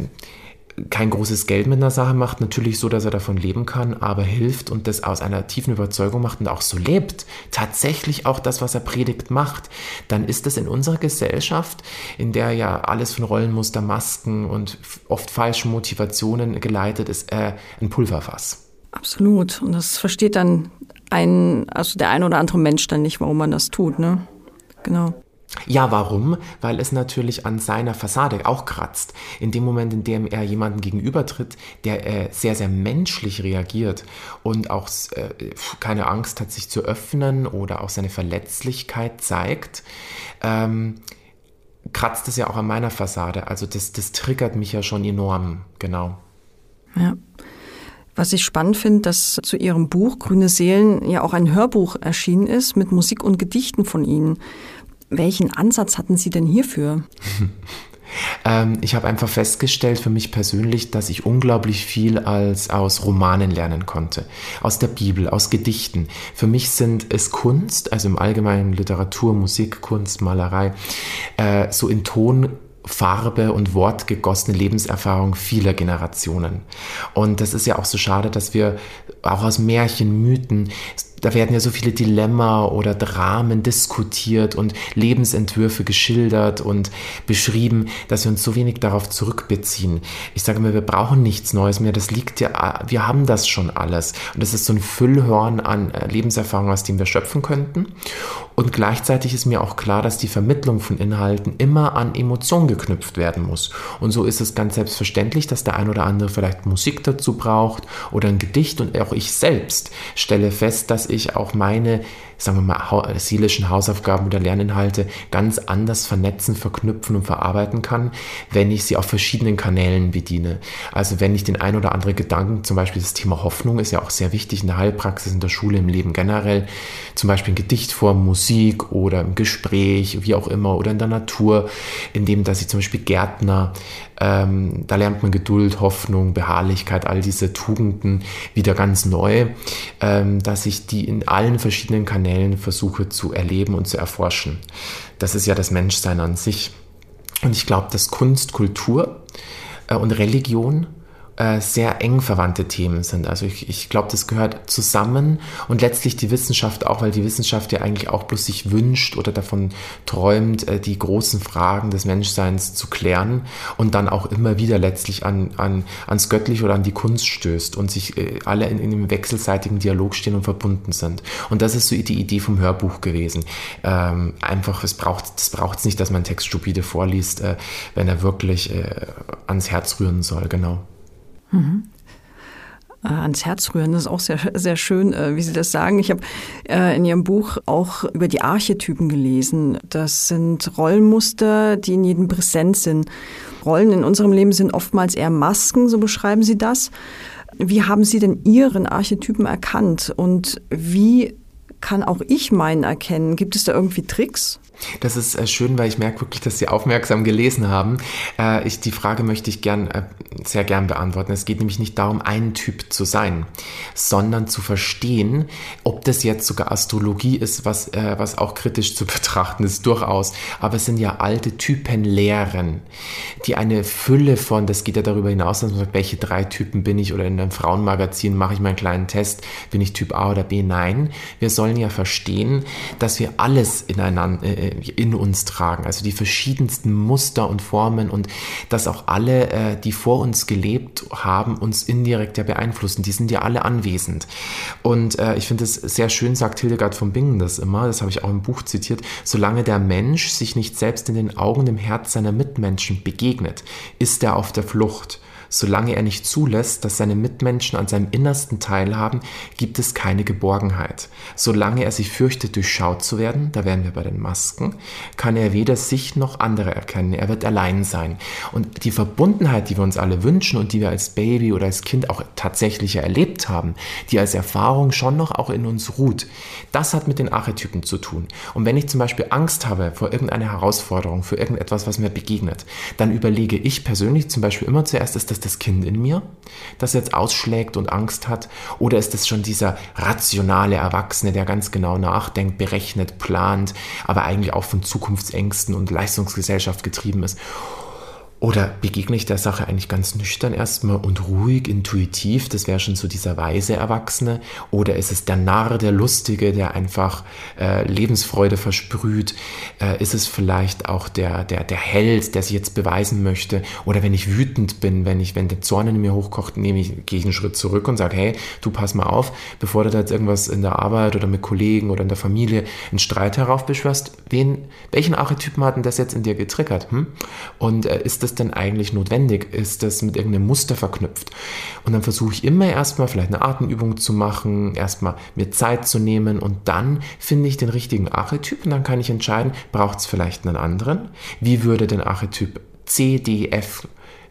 kein großes Geld mit einer Sache macht, natürlich so, dass er davon leben kann, aber hilft und das aus einer tiefen Überzeugung macht und auch so lebt, tatsächlich auch das, was er predigt, macht, dann ist das in unserer Gesellschaft, in der ja alles von Rollenmuster, Masken und oft falschen Motivationen geleitet ist, äh, ein Pulverfass. Absolut. Und das versteht dann ein, also der ein oder andere Mensch dann nicht, warum man das tut, ne? Genau. Ja, warum? Weil es natürlich an seiner Fassade auch kratzt. In dem Moment, in dem er jemanden gegenübertritt, der äh, sehr, sehr menschlich reagiert und auch äh, keine Angst hat, sich zu öffnen oder auch seine Verletzlichkeit zeigt, ähm, kratzt es ja auch an meiner Fassade. Also das, das triggert mich ja schon enorm, genau. Ja. Was ich spannend finde, dass zu Ihrem Buch Grüne Seelen ja auch ein Hörbuch erschienen ist mit Musik und Gedichten von Ihnen. Welchen Ansatz hatten Sie denn hierfür? [LAUGHS] Ähm, ich habe einfach festgestellt für mich persönlich, dass ich unglaublich viel als aus Romanen lernen konnte. Aus der Bibel, aus Gedichten. Für mich sind es Kunst, also im Allgemeinen Literatur, Musik, Kunst, Malerei, äh, so in Ton Farbe und Wort gegossene Lebenserfahrung vieler Generationen. Und das ist ja auch so schade, dass wir auch aus Märchen, Mythen da werden ja so viele Dilemma oder Dramen diskutiert und Lebensentwürfe geschildert und beschrieben, dass wir uns so wenig darauf zurückbeziehen. Ich sage mir, wir brauchen nichts Neues mehr. Das liegt ja, wir haben das schon alles. Und das ist so ein Füllhorn an äh, Lebenserfahrung, aus dem wir schöpfen könnten. Und gleichzeitig ist mir auch klar, dass die Vermittlung von Inhalten immer an Emotionen geknüpft werden muss. Und so ist es ganz selbstverständlich, dass der ein oder andere vielleicht Musik dazu braucht oder ein Gedicht. Und auch ich selbst stelle fest, dass ich auch meine, sagen wir mal, seelischen Hausaufgaben oder Lerninhalte ganz anders vernetzen, verknüpfen und verarbeiten kann, wenn ich sie auf verschiedenen Kanälen bediene. Also wenn ich den ein oder anderen Gedanken, zum Beispiel das Thema Hoffnung ist ja auch sehr wichtig in der Heilpraxis, in der Schule, im Leben generell, zum Beispiel in Gedichtform, Musik oder im Gespräch, wie auch immer, oder in der Natur, indem dass ich zum Beispiel Gärtner ähm, da lernt man Geduld, Hoffnung, Beharrlichkeit, all diese Tugenden wieder ganz neu, ähm, dass ich die in allen verschiedenen Kanälen versuche zu erleben und zu erforschen. Das ist ja das Menschsein an sich. Und ich glaube, dass Kunst, Kultur äh, und Religion äh, sehr eng verwandte Themen sind. Also ich, ich glaube, das gehört zusammen und letztlich die Wissenschaft auch, weil die Wissenschaft ja eigentlich auch bloß sich wünscht oder davon träumt, äh, die großen Fragen des Menschseins zu klären und dann auch immer wieder letztlich an, an, ans Göttliche oder an die Kunst stößt und sich äh, alle in, in einem wechselseitigen Dialog stehen und verbunden sind. Und das ist so die Idee vom Hörbuch gewesen. Ähm, einfach, es braucht es braucht's nicht, dass man Text stupide vorliest, äh, wenn er wirklich äh, ans Herz rühren soll, genau. Mhm. Ans Herz rühren, das ist auch sehr, sehr schön, äh, wie Sie das sagen. Ich habe äh, in Ihrem Buch auch über die Archetypen gelesen. Das sind Rollenmuster, die in jedem präsent sind. Rollen in unserem Leben sind oftmals eher Masken, so beschreiben Sie das. Wie haben Sie denn Ihren Archetypen erkannt und wie kann auch ich meinen erkennen? Gibt es da irgendwie Tricks? Das ist äh, schön, weil ich merke wirklich, dass Sie aufmerksam gelesen haben. Äh, ich, die Frage möchte ich gern, äh, sehr gern beantworten. Es geht nämlich nicht darum, ein Typ zu sein, sondern zu verstehen, ob das jetzt sogar Astrologie ist, was, äh, was auch kritisch zu [LAUGHS] betrachten ist, durchaus. Aber es sind ja alte Typenlehren, die eine Fülle von, das geht ja darüber hinaus, dass man sagt, welche drei Typen bin ich oder in einem Frauenmagazin mache ich meinen kleinen Test, bin ich Typ A oder B? Nein, wir sollen ja verstehen, dass wir alles ineinander, äh, in uns tragen. Also die verschiedensten Muster und Formen und dass auch alle, äh, die vor uns gelebt haben, uns indirekt ja beeinflussen. Die sind ja alle anwesend. Und äh, ich finde es sehr schön, sagt Hildegard von Bingen das immer, das habe ich auch im Buch zitiert, solange der Mensch sich nicht selbst in den Augen, im Herz seiner Mitmenschen begegnet, ist er auf der Flucht. Solange er nicht zulässt, dass seine Mitmenschen an seinem Innersten teilhaben, gibt es keine Geborgenheit. Solange er sich fürchtet, durchschaut zu werden, da wären wir bei den Masken, kann er weder sich noch andere erkennen. Er wird allein sein. Und die Verbundenheit, die wir uns alle wünschen und die wir als Baby oder als Kind auch tatsächlich erlebt haben, die als Erfahrung schon noch auch in uns ruht, das hat mit den Archetypen zu tun. Und wenn ich zum Beispiel Angst habe vor irgendeiner Herausforderung, für irgendetwas, was mir begegnet, dann überlege ich persönlich zum Beispiel immer zuerst, ist das das Kind in mir, das jetzt ausschlägt und Angst hat? Oder ist es schon dieser rationale Erwachsene, der ganz genau nachdenkt, berechnet, plant, aber eigentlich auch von Zukunftsängsten und Leistungsgesellschaft getrieben ist? Oder begegne ich der Sache eigentlich ganz nüchtern erstmal und ruhig, intuitiv? Das wäre schon so dieser weise Erwachsene. Oder ist es der Narr, der Lustige, der einfach äh, Lebensfreude versprüht? Äh, ist es vielleicht auch der, der, der Held, der sich jetzt beweisen möchte? Oder wenn ich wütend bin, wenn ich, wenn der Zorn in mir hochkocht, nehme ich, gehe ich einen Schritt zurück und sage, hey, du pass mal auf, bevor du da jetzt irgendwas in der Arbeit oder mit Kollegen oder in der Familie einen Streit heraufbeschwörst, wen, welchen Archetypen hat denn das jetzt in dir getriggert? Hm? Und äh, ist das denn eigentlich notwendig? Ist das mit irgendeinem Muster verknüpft? Und dann versuche ich immer erstmal vielleicht eine Atemübung zu machen, erstmal mir Zeit zu nehmen und dann finde ich den richtigen Archetyp und dann kann ich entscheiden, braucht es vielleicht einen anderen? Wie würde den Archetyp C, D, F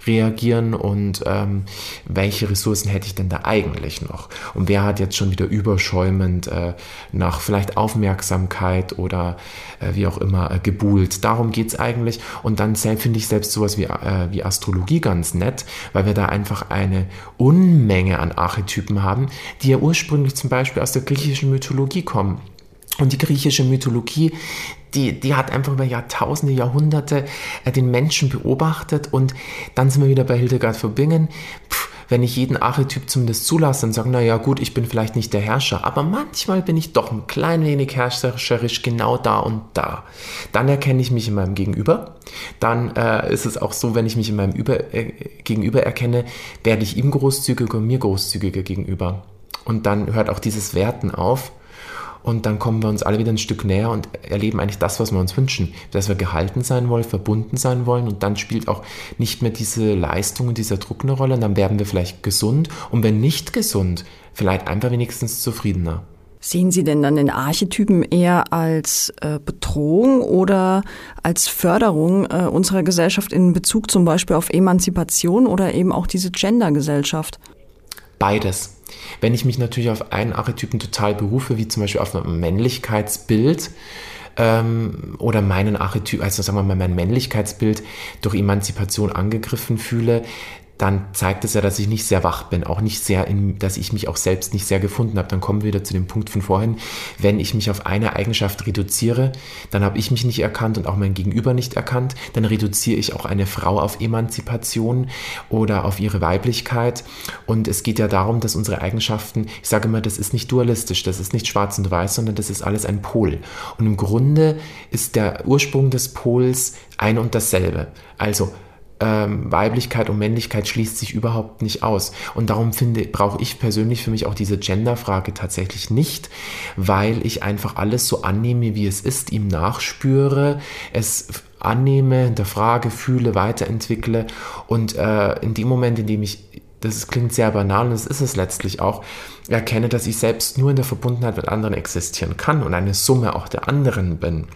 reagieren und ähm, welche Ressourcen hätte ich denn da eigentlich noch? Und wer hat jetzt schon wieder überschäumend äh, nach vielleicht Aufmerksamkeit oder äh, wie auch immer äh, gebuhlt? Darum geht es eigentlich. Und dann finde ich selbst sowas wie, äh, wie Astrologie ganz nett, weil wir da einfach eine Unmenge an Archetypen haben, die ja ursprünglich zum Beispiel aus der griechischen Mythologie kommen. Und die griechische Mythologie, die, die hat einfach über Jahrtausende, Jahrhunderte äh, den Menschen beobachtet und dann sind wir wieder bei Hildegard von Bingen. Pff, wenn ich jeden Archetyp zumindest zulasse und sage, naja gut, ich bin vielleicht nicht der Herrscher, aber manchmal bin ich doch ein klein wenig herrscherisch genau da und da. Dann erkenne ich mich in meinem Gegenüber. Dann äh, ist es auch so, wenn ich mich in meinem Über, äh, Gegenüber erkenne, werde ich ihm großzügiger und mir großzügiger gegenüber. Und dann hört auch dieses Werten auf und dann kommen wir uns alle wieder ein Stück näher und erleben eigentlich das, was wir uns wünschen, dass wir gehalten sein wollen, verbunden sein wollen und dann spielt auch nicht mehr diese Leistung und dieser Druck eine Rolle und dann werden wir vielleicht gesund und wenn nicht gesund, vielleicht einfach wenigstens zufriedener. Sehen Sie denn dann den Archetypen eher als äh, Bedrohung oder als Förderung äh, unserer Gesellschaft in Bezug zum Beispiel auf Emanzipation oder eben auch diese Gendergesellschaft? Beides. Wenn ich mich natürlich auf einen Archetypen total berufe, wie zum Beispiel auf ein Männlichkeitsbild, ähm, oder meinen Archetyp, also sagen wir mal mein Männlichkeitsbild durch Emanzipation angegriffen fühle, dann zeigt es ja, dass ich nicht sehr wach bin, auch nicht sehr, in, dass ich mich auch selbst nicht sehr gefunden habe. Dann kommen wir wieder zu dem Punkt von vorhin, wenn ich mich auf eine Eigenschaft reduziere, dann habe ich mich nicht erkannt und auch mein Gegenüber nicht erkannt, dann reduziere ich auch eine Frau auf Emanzipation oder auf ihre Weiblichkeit. Und es geht ja darum, dass unsere Eigenschaften, ich sage immer, das ist nicht dualistisch, das ist nicht schwarz und weiß, sondern das ist alles ein Pol. Und im Grunde ist der Ursprung des Pols ein und dasselbe. Also ähm, Weiblichkeit und Männlichkeit schließt sich überhaupt nicht aus. Und darum finde, brauche ich persönlich für mich auch diese Genderfrage tatsächlich nicht, weil ich einfach alles so annehme, wie es ist, ihm nachspüre, es annehme, hinterfrage, fühle, weiterentwickle und äh, in dem Moment, in dem ich das klingt sehr banal und das ist es letztlich auch, erkenne, dass ich selbst nur in der Verbundenheit mit anderen existieren kann und eine Summe auch der anderen bin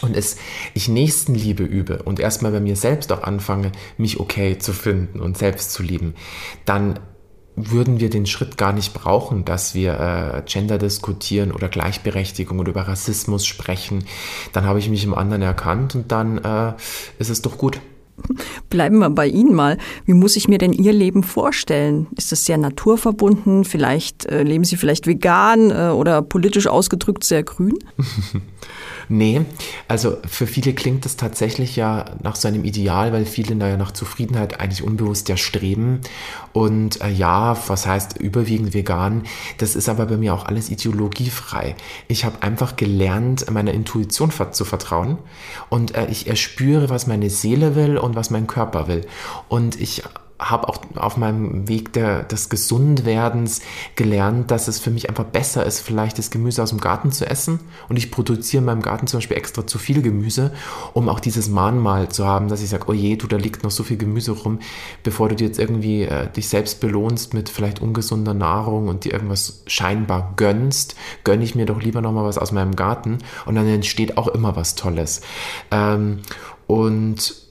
und es ich Nächstenliebe übe und erstmal bei mir selbst auch anfange, mich okay zu finden und selbst zu lieben, dann würden wir den Schritt gar nicht brauchen, dass wir äh, Gender diskutieren oder Gleichberechtigung oder über Rassismus sprechen. Dann habe ich mich im anderen erkannt und dann äh, ist es doch gut. [LAUGHS] Bleiben wir bei Ihnen mal. Wie muss ich mir denn Ihr Leben vorstellen? Ist das sehr naturverbunden? Vielleicht äh, leben Sie vielleicht vegan äh, oder politisch ausgedrückt sehr grün? [LAUGHS] Nee, also für viele klingt das tatsächlich ja nach so einem Ideal, weil viele naja nach Zufriedenheit eigentlich unbewusst ja streben. Und äh, ja, was heißt überwiegend vegan? Das ist aber bei mir auch alles ideologiefrei. Ich habe einfach gelernt, meiner Intuition zu vertrauen und äh, ich erspüre, was meine Seele will und was mein Körper will. Und ich habe auch auf meinem Weg der, des Gesundwerdens gelernt, dass es für mich einfach besser ist, vielleicht das Gemüse aus dem Garten zu essen. Und ich produziere in meinem Garten zum Beispiel extra zu viel Gemüse, um auch dieses Mahnmal zu haben, dass ich sage, oh je, du, da liegt noch so viel Gemüse rum, bevor du dir jetzt irgendwie äh, dich selbst belohnst mit vielleicht ungesunder Nahrung und dir irgendwas scheinbar gönnst, gönne ich mir doch lieber nochmal was aus meinem Garten. Und dann entsteht auch immer was Tolles. Ähm, und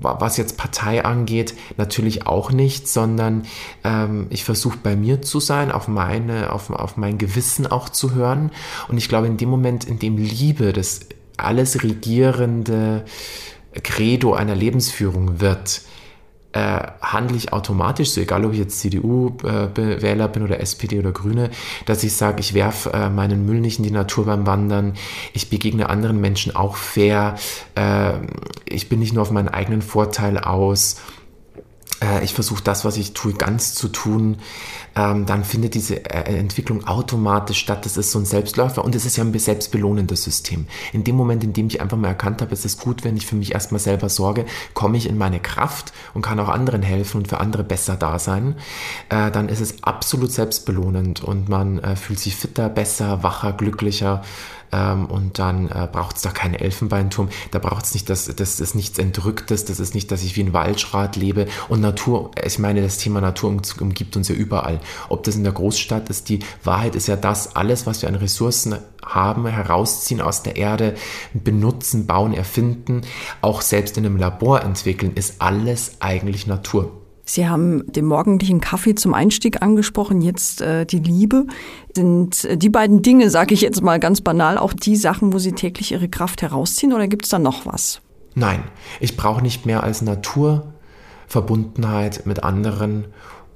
was jetzt Partei angeht, natürlich auch nicht, sondern ähm, ich versuche bei mir zu sein, auf, meine, auf, auf mein Gewissen auch zu hören. Und ich glaube, in dem Moment, in dem Liebe das alles regierende Credo einer Lebensführung wird, äh, handle ich automatisch, so egal ob ich jetzt CDU-Wähler bin oder SPD oder Grüne, dass ich sage, ich werfe äh, meinen Müll nicht in die Natur beim Wandern, ich begegne anderen Menschen auch fair, äh, ich bin nicht nur auf meinen eigenen Vorteil aus äh, ich versuche das, was ich tue, ganz zu tun, ähm, dann findet diese äh, Entwicklung automatisch statt. Das ist so ein Selbstläufer und es ist ja ein selbstbelohnendes System. In dem Moment, in dem ich einfach mal erkannt habe, es ist gut, wenn ich für mich erstmal selber sorge, komme ich in meine Kraft und kann auch anderen helfen und für andere besser da sein, äh, dann ist es absolut selbstbelohnend und man äh, fühlt sich fitter, besser, wacher, glücklicher ähm, und dann äh, braucht es da keinen Elfenbeinturm, da braucht es nicht, das, das ist nichts Entrücktes, das ist nicht, dass ich wie ein Waldschrat lebe und Natur, ich meine, das Thema Natur umgibt uns ja überall. Ob das in der Großstadt ist, die Wahrheit ist ja das, alles, was wir an Ressourcen haben, herausziehen aus der Erde, benutzen, bauen, erfinden, auch selbst in einem Labor entwickeln, ist alles eigentlich Natur. Sie haben den morgendlichen Kaffee zum Einstieg angesprochen, jetzt äh, die Liebe. Sind äh, die beiden Dinge, sage ich jetzt mal ganz banal, auch die Sachen, wo Sie täglich Ihre Kraft herausziehen oder gibt es da noch was? Nein, ich brauche nicht mehr als Natur, Verbundenheit mit anderen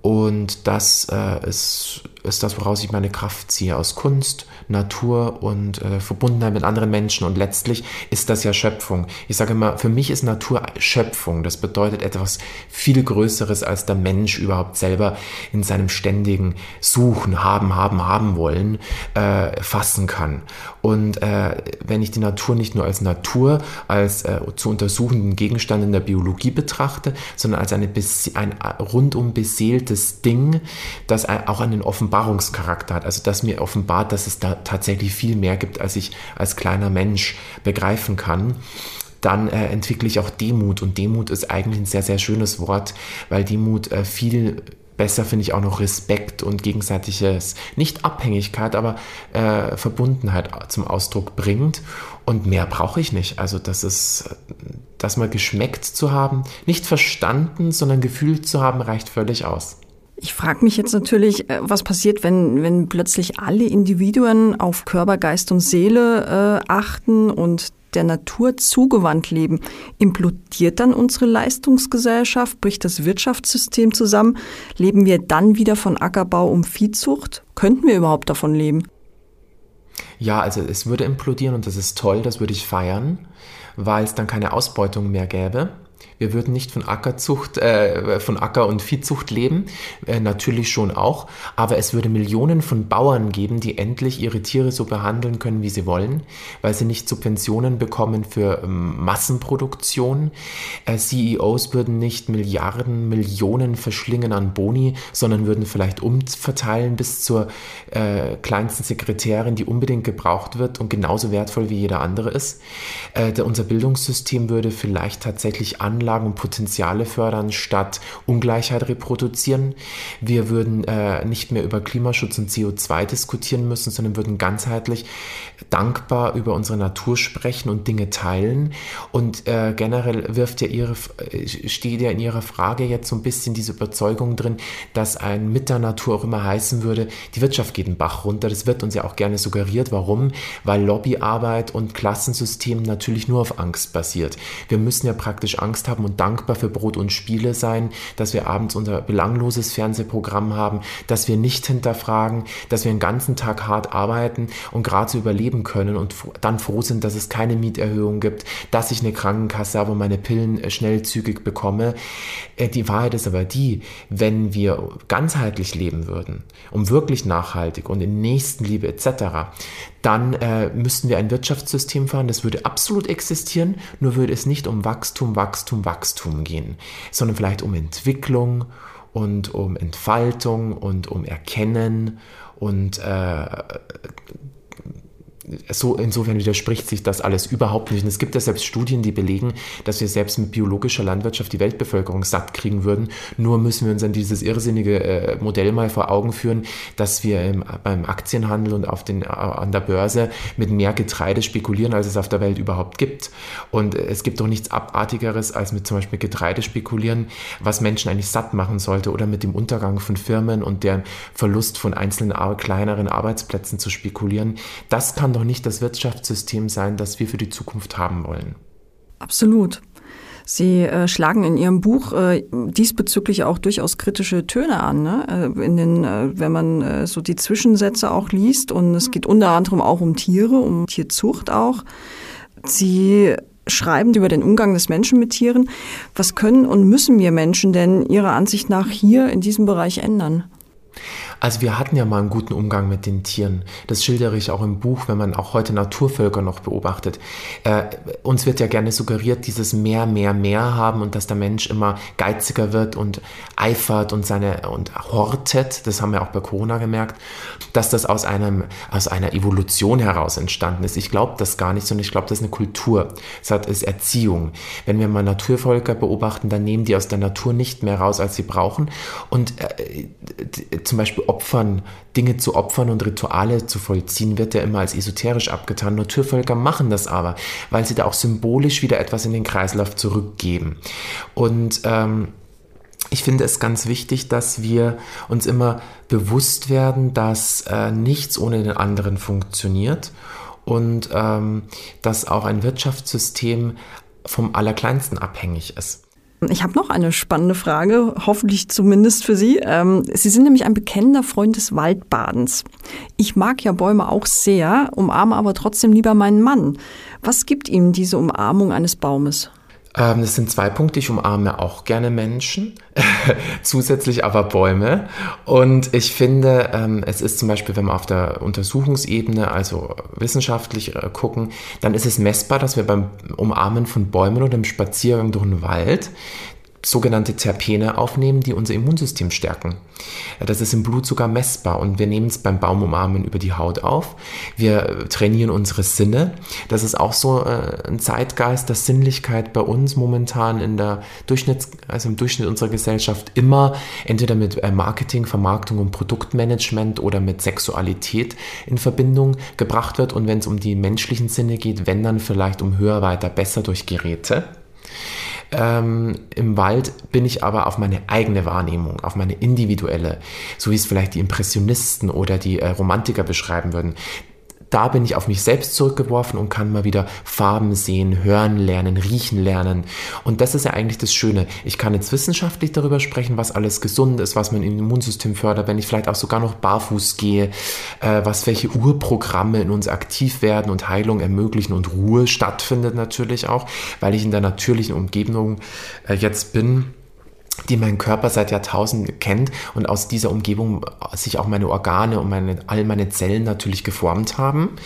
und das äh, ist, ist das, woraus ich meine Kraft ziehe, aus Kunst, Natur und äh, Verbundenheit mit anderen Menschen. Und letztlich ist das ja Schöpfung. Ich sage immer, für mich ist Natur Schöpfung. Das bedeutet etwas viel Größeres, als der Mensch überhaupt selber in seinem ständigen Suchen, haben, haben, haben wollen, äh, fassen kann. Und äh, wenn ich die Natur nicht nur als Natur, als äh, zu untersuchenden Gegenstand in der Biologie betrachte, sondern als eine, ein rundum beseeltes Ding, das auch einen Offenbarungscharakter hat. Also das mir offenbart, dass es da tatsächlich viel mehr gibt, als ich als kleiner Mensch begreifen kann dann äh, entwickle ich auch Demut. Und Demut ist eigentlich ein sehr, sehr schönes Wort, weil Demut äh, viel besser finde ich auch noch Respekt und gegenseitiges, nicht Abhängigkeit, aber äh, Verbundenheit zum Ausdruck bringt. Und mehr brauche ich nicht. Also das ist, das mal geschmeckt zu haben, nicht verstanden, sondern gefühlt zu haben, reicht völlig aus. Ich frage mich jetzt natürlich, äh, was passiert, wenn, wenn plötzlich alle Individuen auf Körper, Geist und Seele äh, achten und der Natur zugewandt leben. Implodiert dann unsere Leistungsgesellschaft? Bricht das Wirtschaftssystem zusammen? Leben wir dann wieder von Ackerbau und Viehzucht? Könnten wir überhaupt davon leben? Ja, also es würde implodieren und das ist toll, das würde ich feiern, weil es dann keine Ausbeutung mehr gäbe. Wir würden nicht von Ackerzucht, äh, von Acker- und Viehzucht leben, äh, natürlich schon auch, aber es würde Millionen von Bauern geben, die endlich ihre Tiere so behandeln können, wie sie wollen, weil sie nicht Subventionen bekommen für ähm, Massenproduktion. Äh, CEOs würden nicht Milliarden, Millionen verschlingen an Boni, sondern würden vielleicht umverteilen bis zur äh, kleinsten Sekretärin, die unbedingt gebraucht wird und genauso wertvoll wie jeder andere ist. Äh, unser Bildungssystem würde vielleicht tatsächlich Anlagen und Potenziale fördern, statt Ungleichheit reproduzieren. Wir würden äh, nicht mehr über Klimaschutz und CO2 diskutieren müssen, sondern würden ganzheitlich dankbar über unsere Natur sprechen und Dinge teilen. Und äh, generell wirft ja ihre, äh, steht ja in Ihrer Frage jetzt so ein bisschen diese Überzeugung drin, dass ein mit der Natur auch immer heißen würde, die Wirtschaft geht den Bach runter. Das wird uns ja auch gerne suggeriert. Warum? Weil Lobbyarbeit und Klassensystem natürlich nur auf Angst basiert. Wir müssen ja praktisch Angst haben und dankbar für Brot und Spiele sein, dass wir abends unser belangloses Fernsehprogramm haben, dass wir nicht hinterfragen, dass wir den ganzen Tag hart arbeiten und gerade so überleben können und dann froh sind, dass es keine Mieterhöhung gibt, dass ich eine Krankenkasse habe und meine Pillen äh, schnell zügig bekomme. Äh, die Wahrheit ist aber die, wenn wir ganzheitlich leben würden, um wirklich nachhaltig und in Nächstenliebe etc., dann äh, müssten wir ein Wirtschaftssystem fahren, das würde absolut existieren, nur würde es nicht um Wachstum, Wachstum, Wachstum gehen, sondern vielleicht um Entwicklung und um Entfaltung und um Erkennen und äh, so insofern widerspricht sich das alles überhaupt nicht. Und es gibt ja selbst Studien, die belegen, dass wir selbst mit biologischer Landwirtschaft die Weltbevölkerung satt kriegen würden. Nur müssen wir uns an dieses irrsinnige äh, Modell mal vor Augen führen, dass wir im, beim Aktienhandel und auf den, äh, an der Börse mit mehr Getreide spekulieren, als es auf der Welt überhaupt gibt. Und es gibt doch nichts Abartigeres, als mit zum Beispiel Getreide spekulieren, was Menschen eigentlich satt machen sollte oder mit dem Untergang von Firmen und deren Verlust von einzelnen kleineren Arbeitsplätzen zu spekulieren. Das kann doch doch nicht das Wirtschaftssystem sein, das wir für die Zukunft haben wollen. Absolut. Sie äh, schlagen in Ihrem Buch äh, diesbezüglich auch durchaus kritische Töne an, ne? Äh, in den, äh, wenn man äh, so die Zwischensätze auch liest. Und es geht unter anderem auch um Tiere, um Tierzucht auch. Sie schreiben über den Umgang des Menschen mit Tieren. Was können und müssen wir Menschen denn Ihrer Ansicht nach hier in diesem Bereich ändern? Also wir hatten ja mal einen guten Umgang mit den Tieren. Das schildere ich auch im Buch, wenn man auch heute Naturvölker noch beobachtet. Äh, uns wird ja gerne suggeriert, dieses mehr, mehr, mehr haben und dass der Mensch immer geiziger wird und eifert und seine und hortet. Das haben wir auch bei Corona gemerkt, dass das aus einem aus einer Evolution heraus entstanden ist. Ich glaube das gar nicht, sondern ich glaube, das ist eine Kultur. Es hat ist Erziehung. Wenn wir mal Naturvölker beobachten, dann nehmen die aus der Natur nicht mehr raus, als sie brauchen und äh, zum Beispiel Opfern, Dinge zu opfern und Rituale zu vollziehen, wird ja immer als esoterisch abgetan. Naturvölker machen das aber, weil sie da auch symbolisch wieder etwas in den Kreislauf zurückgeben. Und ähm, ich finde es ganz wichtig, dass wir uns immer bewusst werden, dass äh, nichts ohne den anderen funktioniert und ähm, dass auch ein Wirtschaftssystem vom Allerkleinsten abhängig ist. Ich habe noch eine spannende Frage, hoffentlich zumindest für Sie. Ähm, Sie sind nämlich ein bekennender Freund des Waldbadens. Ich mag ja Bäume auch sehr, umarme aber trotzdem lieber meinen Mann. Was gibt ihm diese Umarmung eines Baumes? Ähm, das sind zwei Punkte. Ich umarme auch gerne Menschen, [LAUGHS] zusätzlich aber Bäume. Und ich finde, ähm, es ist zum Beispiel, wenn wir auf der Untersuchungsebene, also wissenschaftlich äh, gucken, dann ist es messbar, dass wir beim Umarmen von Bäumen oder im Spaziergang durch den Wald sogenannte Terpene aufnehmen, die unser Immunsystem stärken. Das ist im Blut sogar messbar und wir nehmen es beim Baumumarmen über die Haut auf. Wir trainieren unsere Sinne. Das ist auch so äh, ein Zeitgeist, dass Sinnlichkeit bei uns momentan in der Durchschnitts, also im Durchschnitt unserer Gesellschaft immer entweder mit äh, Marketing, Vermarktung und Produktmanagement oder mit Sexualität in Verbindung gebracht wird. Und wenn es um die menschlichen Sinne geht, wenn dann vielleicht um höher, weiter, besser durch Geräte. Ähm, Im Wald bin ich aber auf meine eigene Wahrnehmung, auf meine individuelle, so wie es vielleicht die Impressionisten oder die äh, Romantiker beschreiben würden da bin ich auf mich selbst zurückgeworfen und kann mal wieder Farben sehen, hören lernen, riechen lernen. Und das ist ja eigentlich das Schöne. Ich kann jetzt wissenschaftlich darüber sprechen, was alles gesund ist, was mein Immunsystem fördert, wenn ich vielleicht auch sogar noch barfuß gehe, äh, was welche Urprogramme in uns aktiv werden und Heilung ermöglichen und Ruhe stattfindet natürlich auch, weil ich in der natürlichen Umgebung äh, jetzt bin die mein Körper seit Jahrtausenden kennt und aus dieser Umgebung sich auch meine Organe und meine, all meine Zellen natürlich geformt haben.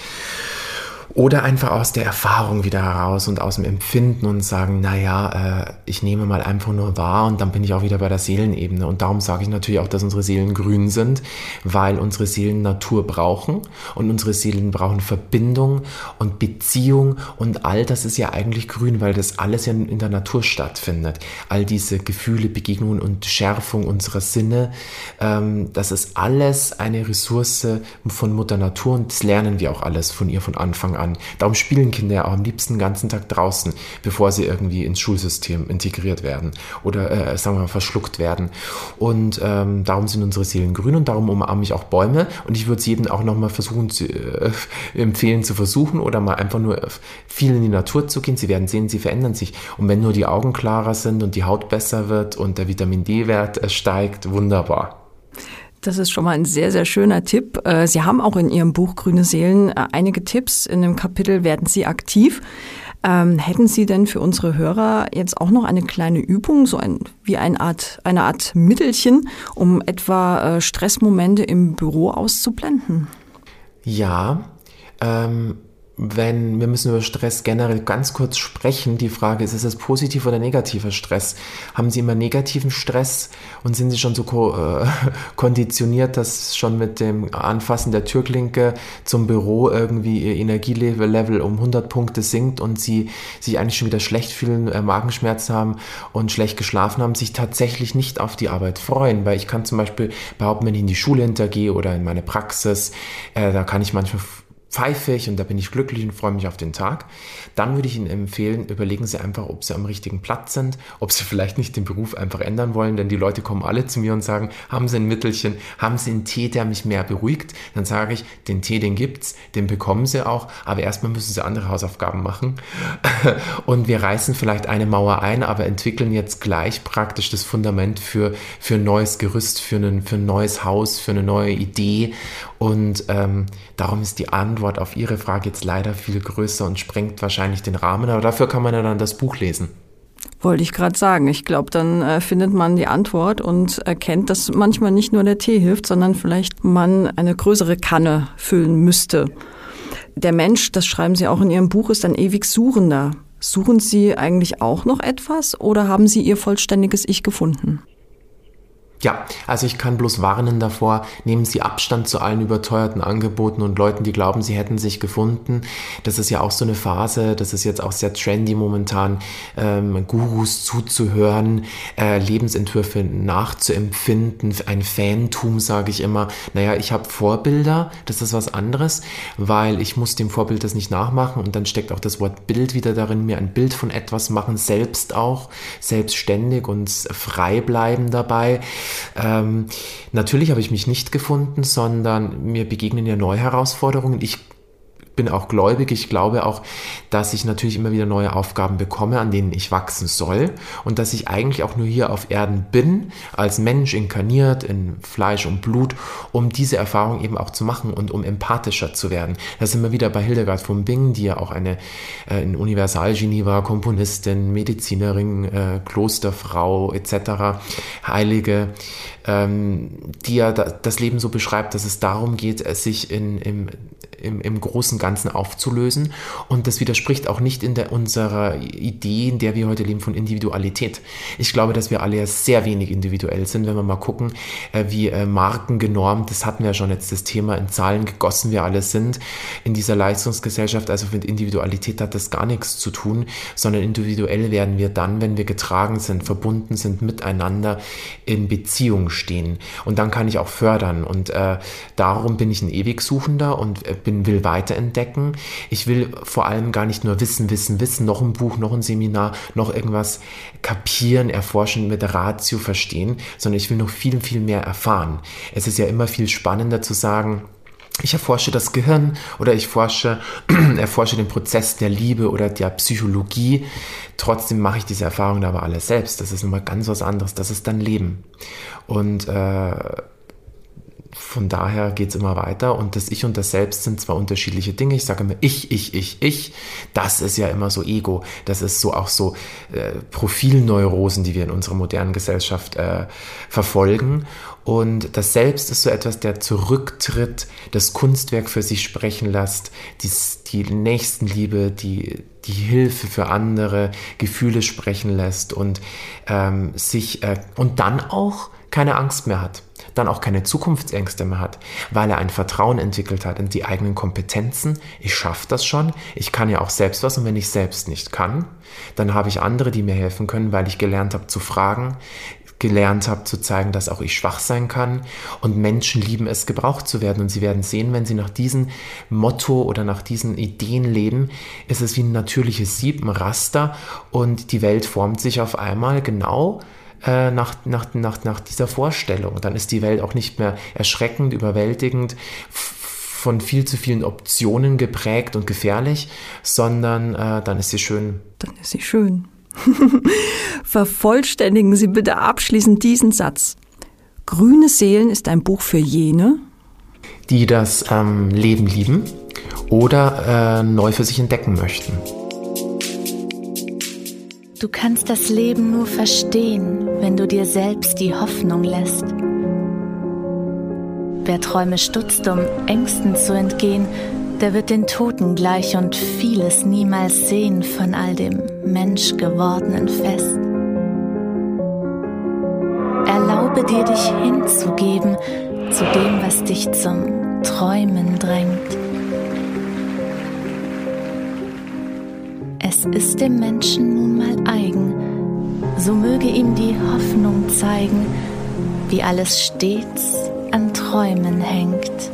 Oder einfach aus der Erfahrung wieder heraus und aus dem Empfinden und sagen, naja, äh, ich nehme mal einfach nur wahr und dann bin ich auch wieder bei der Seelenebene. Und darum sage ich natürlich auch, dass unsere Seelen grün sind, weil unsere Seelen Natur brauchen und unsere Seelen brauchen Verbindung und Beziehung und all das ist ja eigentlich grün, weil das alles ja in der Natur stattfindet. All diese Gefühle, Begegnungen und Schärfung unserer Sinne, ähm, das ist alles eine Ressource von Mutter Natur und das lernen wir auch alles von ihr von Anfang an an. Darum spielen Kinder ja auch am liebsten den ganzen Tag draußen, bevor sie irgendwie ins Schulsystem integriert werden oder, äh, sagen wir mal, verschluckt werden. Und ähm, darum sind unsere Seelen grün und darum umarme ich auch Bäume. Und ich würde es jedem auch nochmal versuchen, zu, äh, [LAUGHS] empfehlen zu versuchen oder mal einfach nur viel in die Natur zu gehen. Sie werden sehen, sie verändern sich. Und wenn nur die Augen klarer sind und die Haut besser wird und der Vitamin D-Wert äh, steigt, wunderbar. Das ist schon mal ein sehr, sehr schöner Tipp. Äh, Sie haben auch in Ihrem Buch Grüne Seelen äh, einige Tipps. In dem Kapitel werden Sie aktiv. Ähm, hätten Sie denn für unsere Hörer jetzt auch noch eine kleine Übung, so ein, wie eine Art, eine Art Mittelchen, um etwa äh, Stressmomente im Büro auszublenden? Ja, ähm, wenn wir müssen über Stress generell ganz kurz sprechen. Die Frage ist, ist es positiv oder negativer Stress? Haben Sie immer negativen Stress und sind Sie schon so ko äh, [LAUGHS] konditioniert, dass schon mit dem Anfassen der Türklinke zum Büro irgendwie Ihr Energielevel um 100 Punkte sinkt und Sie sich eigentlich schon wieder schlecht fühlen, äh, Magenschmerzen haben und schlecht geschlafen haben, sich tatsächlich nicht auf die Arbeit freuen? Weil ich kann zum Beispiel behaupten, wenn ich in die Schule hintergehe oder in meine Praxis, äh, da kann ich manchmal pfeife ich und da bin ich glücklich und freue mich auf den Tag, dann würde ich Ihnen empfehlen, überlegen Sie einfach, ob Sie am richtigen Platz sind, ob Sie [LAUGHS] vielleicht nicht den Beruf einfach ändern wollen, denn die Leute kommen alle zu mir und sagen, haben Sie ein Mittelchen, haben Sie einen Tee, der mich mehr beruhigt? Dann sage ich, den Tee, den gibt's, den bekommen Sie auch, aber erstmal müssen Sie andere Hausaufgaben machen. [LAUGHS] Und wir reißen vielleicht eine Mauer ein, aber entwickeln jetzt gleich praktisch das Fundament für, für ein neues Gerüst, für, einen, für ein neues Haus, für eine neue Idee und ähm, darum ist die Antwort auf Ihre Frage jetzt leider viel größer und sprengt wahrscheinlich den Rahmen, aber dafür kann man ja dann das Buch lesen. Wollte ich gerade sagen. Ich glaube, dann äh, findet man die Antwort und erkennt, dass manchmal nicht nur der Tee hilft, sondern vielleicht man eine größere Kanne füllen müsste. Der Mensch, das schreiben Sie auch in Ihrem Buch, ist ein ewig Suchender. Suchen Sie eigentlich auch noch etwas oder haben Sie Ihr vollständiges Ich gefunden? Ja, also ich kann bloß warnen davor, nehmen Sie Abstand zu allen überteuerten Angeboten und Leuten, die glauben, sie hätten sich gefunden. Das ist ja auch so eine Phase, das ist jetzt auch sehr trendy momentan, ähm, Gurus zuzuhören, äh, Lebensentwürfe nachzuempfinden, ein Fantum, sage ich immer. Naja, ich habe Vorbilder, das ist was anderes, weil ich muss dem Vorbild das nicht nachmachen und dann steckt auch das Wort Bild wieder darin, mir ein Bild von etwas machen, selbst auch, selbstständig und frei bleiben dabei. Ähm, natürlich habe ich mich nicht gefunden, sondern mir begegnen ja neue Herausforderungen. Ich bin auch gläubig. Ich glaube auch, dass ich natürlich immer wieder neue Aufgaben bekomme, an denen ich wachsen soll und dass ich eigentlich auch nur hier auf Erden bin, als Mensch inkarniert in Fleisch und Blut, um diese Erfahrung eben auch zu machen und um empathischer zu werden. Da sind wir wieder bei Hildegard von Bingen, die ja auch eine, äh, ein Universalgenie war, Komponistin, Medizinerin, äh, Klosterfrau etc., Heilige, ähm, die ja das Leben so beschreibt, dass es darum geht, sich in, im im, im großen Ganzen aufzulösen. Und das widerspricht auch nicht in der, unserer Idee, in der wir heute leben, von Individualität. Ich glaube, dass wir alle ja sehr wenig individuell sind, wenn wir mal gucken, äh, wie äh, Marken genormt, das hatten wir ja schon jetzt das Thema, in Zahlen gegossen wir alle sind in dieser Leistungsgesellschaft. Also mit Individualität hat das gar nichts zu tun, sondern individuell werden wir dann, wenn wir getragen sind, verbunden sind, miteinander in Beziehung stehen. Und dann kann ich auch fördern. Und äh, darum bin ich ein Ewigsuchender und äh, bin bin, will weiterentdecken. Ich will vor allem gar nicht nur wissen, wissen, wissen, noch ein Buch, noch ein Seminar, noch irgendwas kapieren, erforschen, mit Ratio verstehen, sondern ich will noch viel, viel mehr erfahren. Es ist ja immer viel spannender zu sagen, ich erforsche das Gehirn oder ich forsche, [CLEARS THROAT] erforsche den Prozess der Liebe oder der Psychologie. Trotzdem mache ich diese Erfahrungen aber alle selbst. Das ist nochmal ganz was anderes. Das ist dann Leben. Und äh, von daher geht es immer weiter und das Ich und das Selbst sind zwar unterschiedliche Dinge. Ich sage immer ich, ich, ich, ich. Das ist ja immer so Ego. Das ist so auch so äh, Profilneurosen, die wir in unserer modernen Gesellschaft äh, verfolgen. Und das Selbst ist so etwas, der zurücktritt, das Kunstwerk für sich sprechen lässt, die, die Nächstenliebe, die, die Hilfe für andere, Gefühle sprechen lässt und ähm, sich äh, und dann auch keine Angst mehr hat dann auch keine Zukunftsängste mehr hat, weil er ein Vertrauen entwickelt hat in die eigenen Kompetenzen. Ich schaffe das schon, ich kann ja auch selbst was. Und wenn ich selbst nicht kann, dann habe ich andere, die mir helfen können, weil ich gelernt habe zu fragen, gelernt habe zu zeigen, dass auch ich schwach sein kann. Und Menschen lieben es, gebraucht zu werden. Und sie werden sehen, wenn sie nach diesem Motto oder nach diesen Ideen leben, ist es wie ein natürliches Sieb, ein Raster und die Welt formt sich auf einmal genau äh, nach, nach, nach, nach dieser Vorstellung. Dann ist die Welt auch nicht mehr erschreckend, überwältigend, von viel zu vielen Optionen geprägt und gefährlich, sondern äh, dann ist sie schön. Dann ist sie schön. [LAUGHS] Vervollständigen Sie bitte abschließend diesen Satz. Grüne Seelen ist ein Buch für jene, die das ähm, Leben lieben oder äh, neu für sich entdecken möchten. Du kannst das Leben nur verstehen, wenn du dir selbst die Hoffnung lässt. Wer Träume stutzt, um Ängsten zu entgehen, der wird den Toten gleich und vieles niemals sehen von all dem menschgewordenen Fest. Erlaube dir, dich hinzugeben zu dem, was dich zum Träumen drängt. Ist dem Menschen nun mal eigen, so möge ihm die Hoffnung zeigen, wie alles stets an Träumen hängt.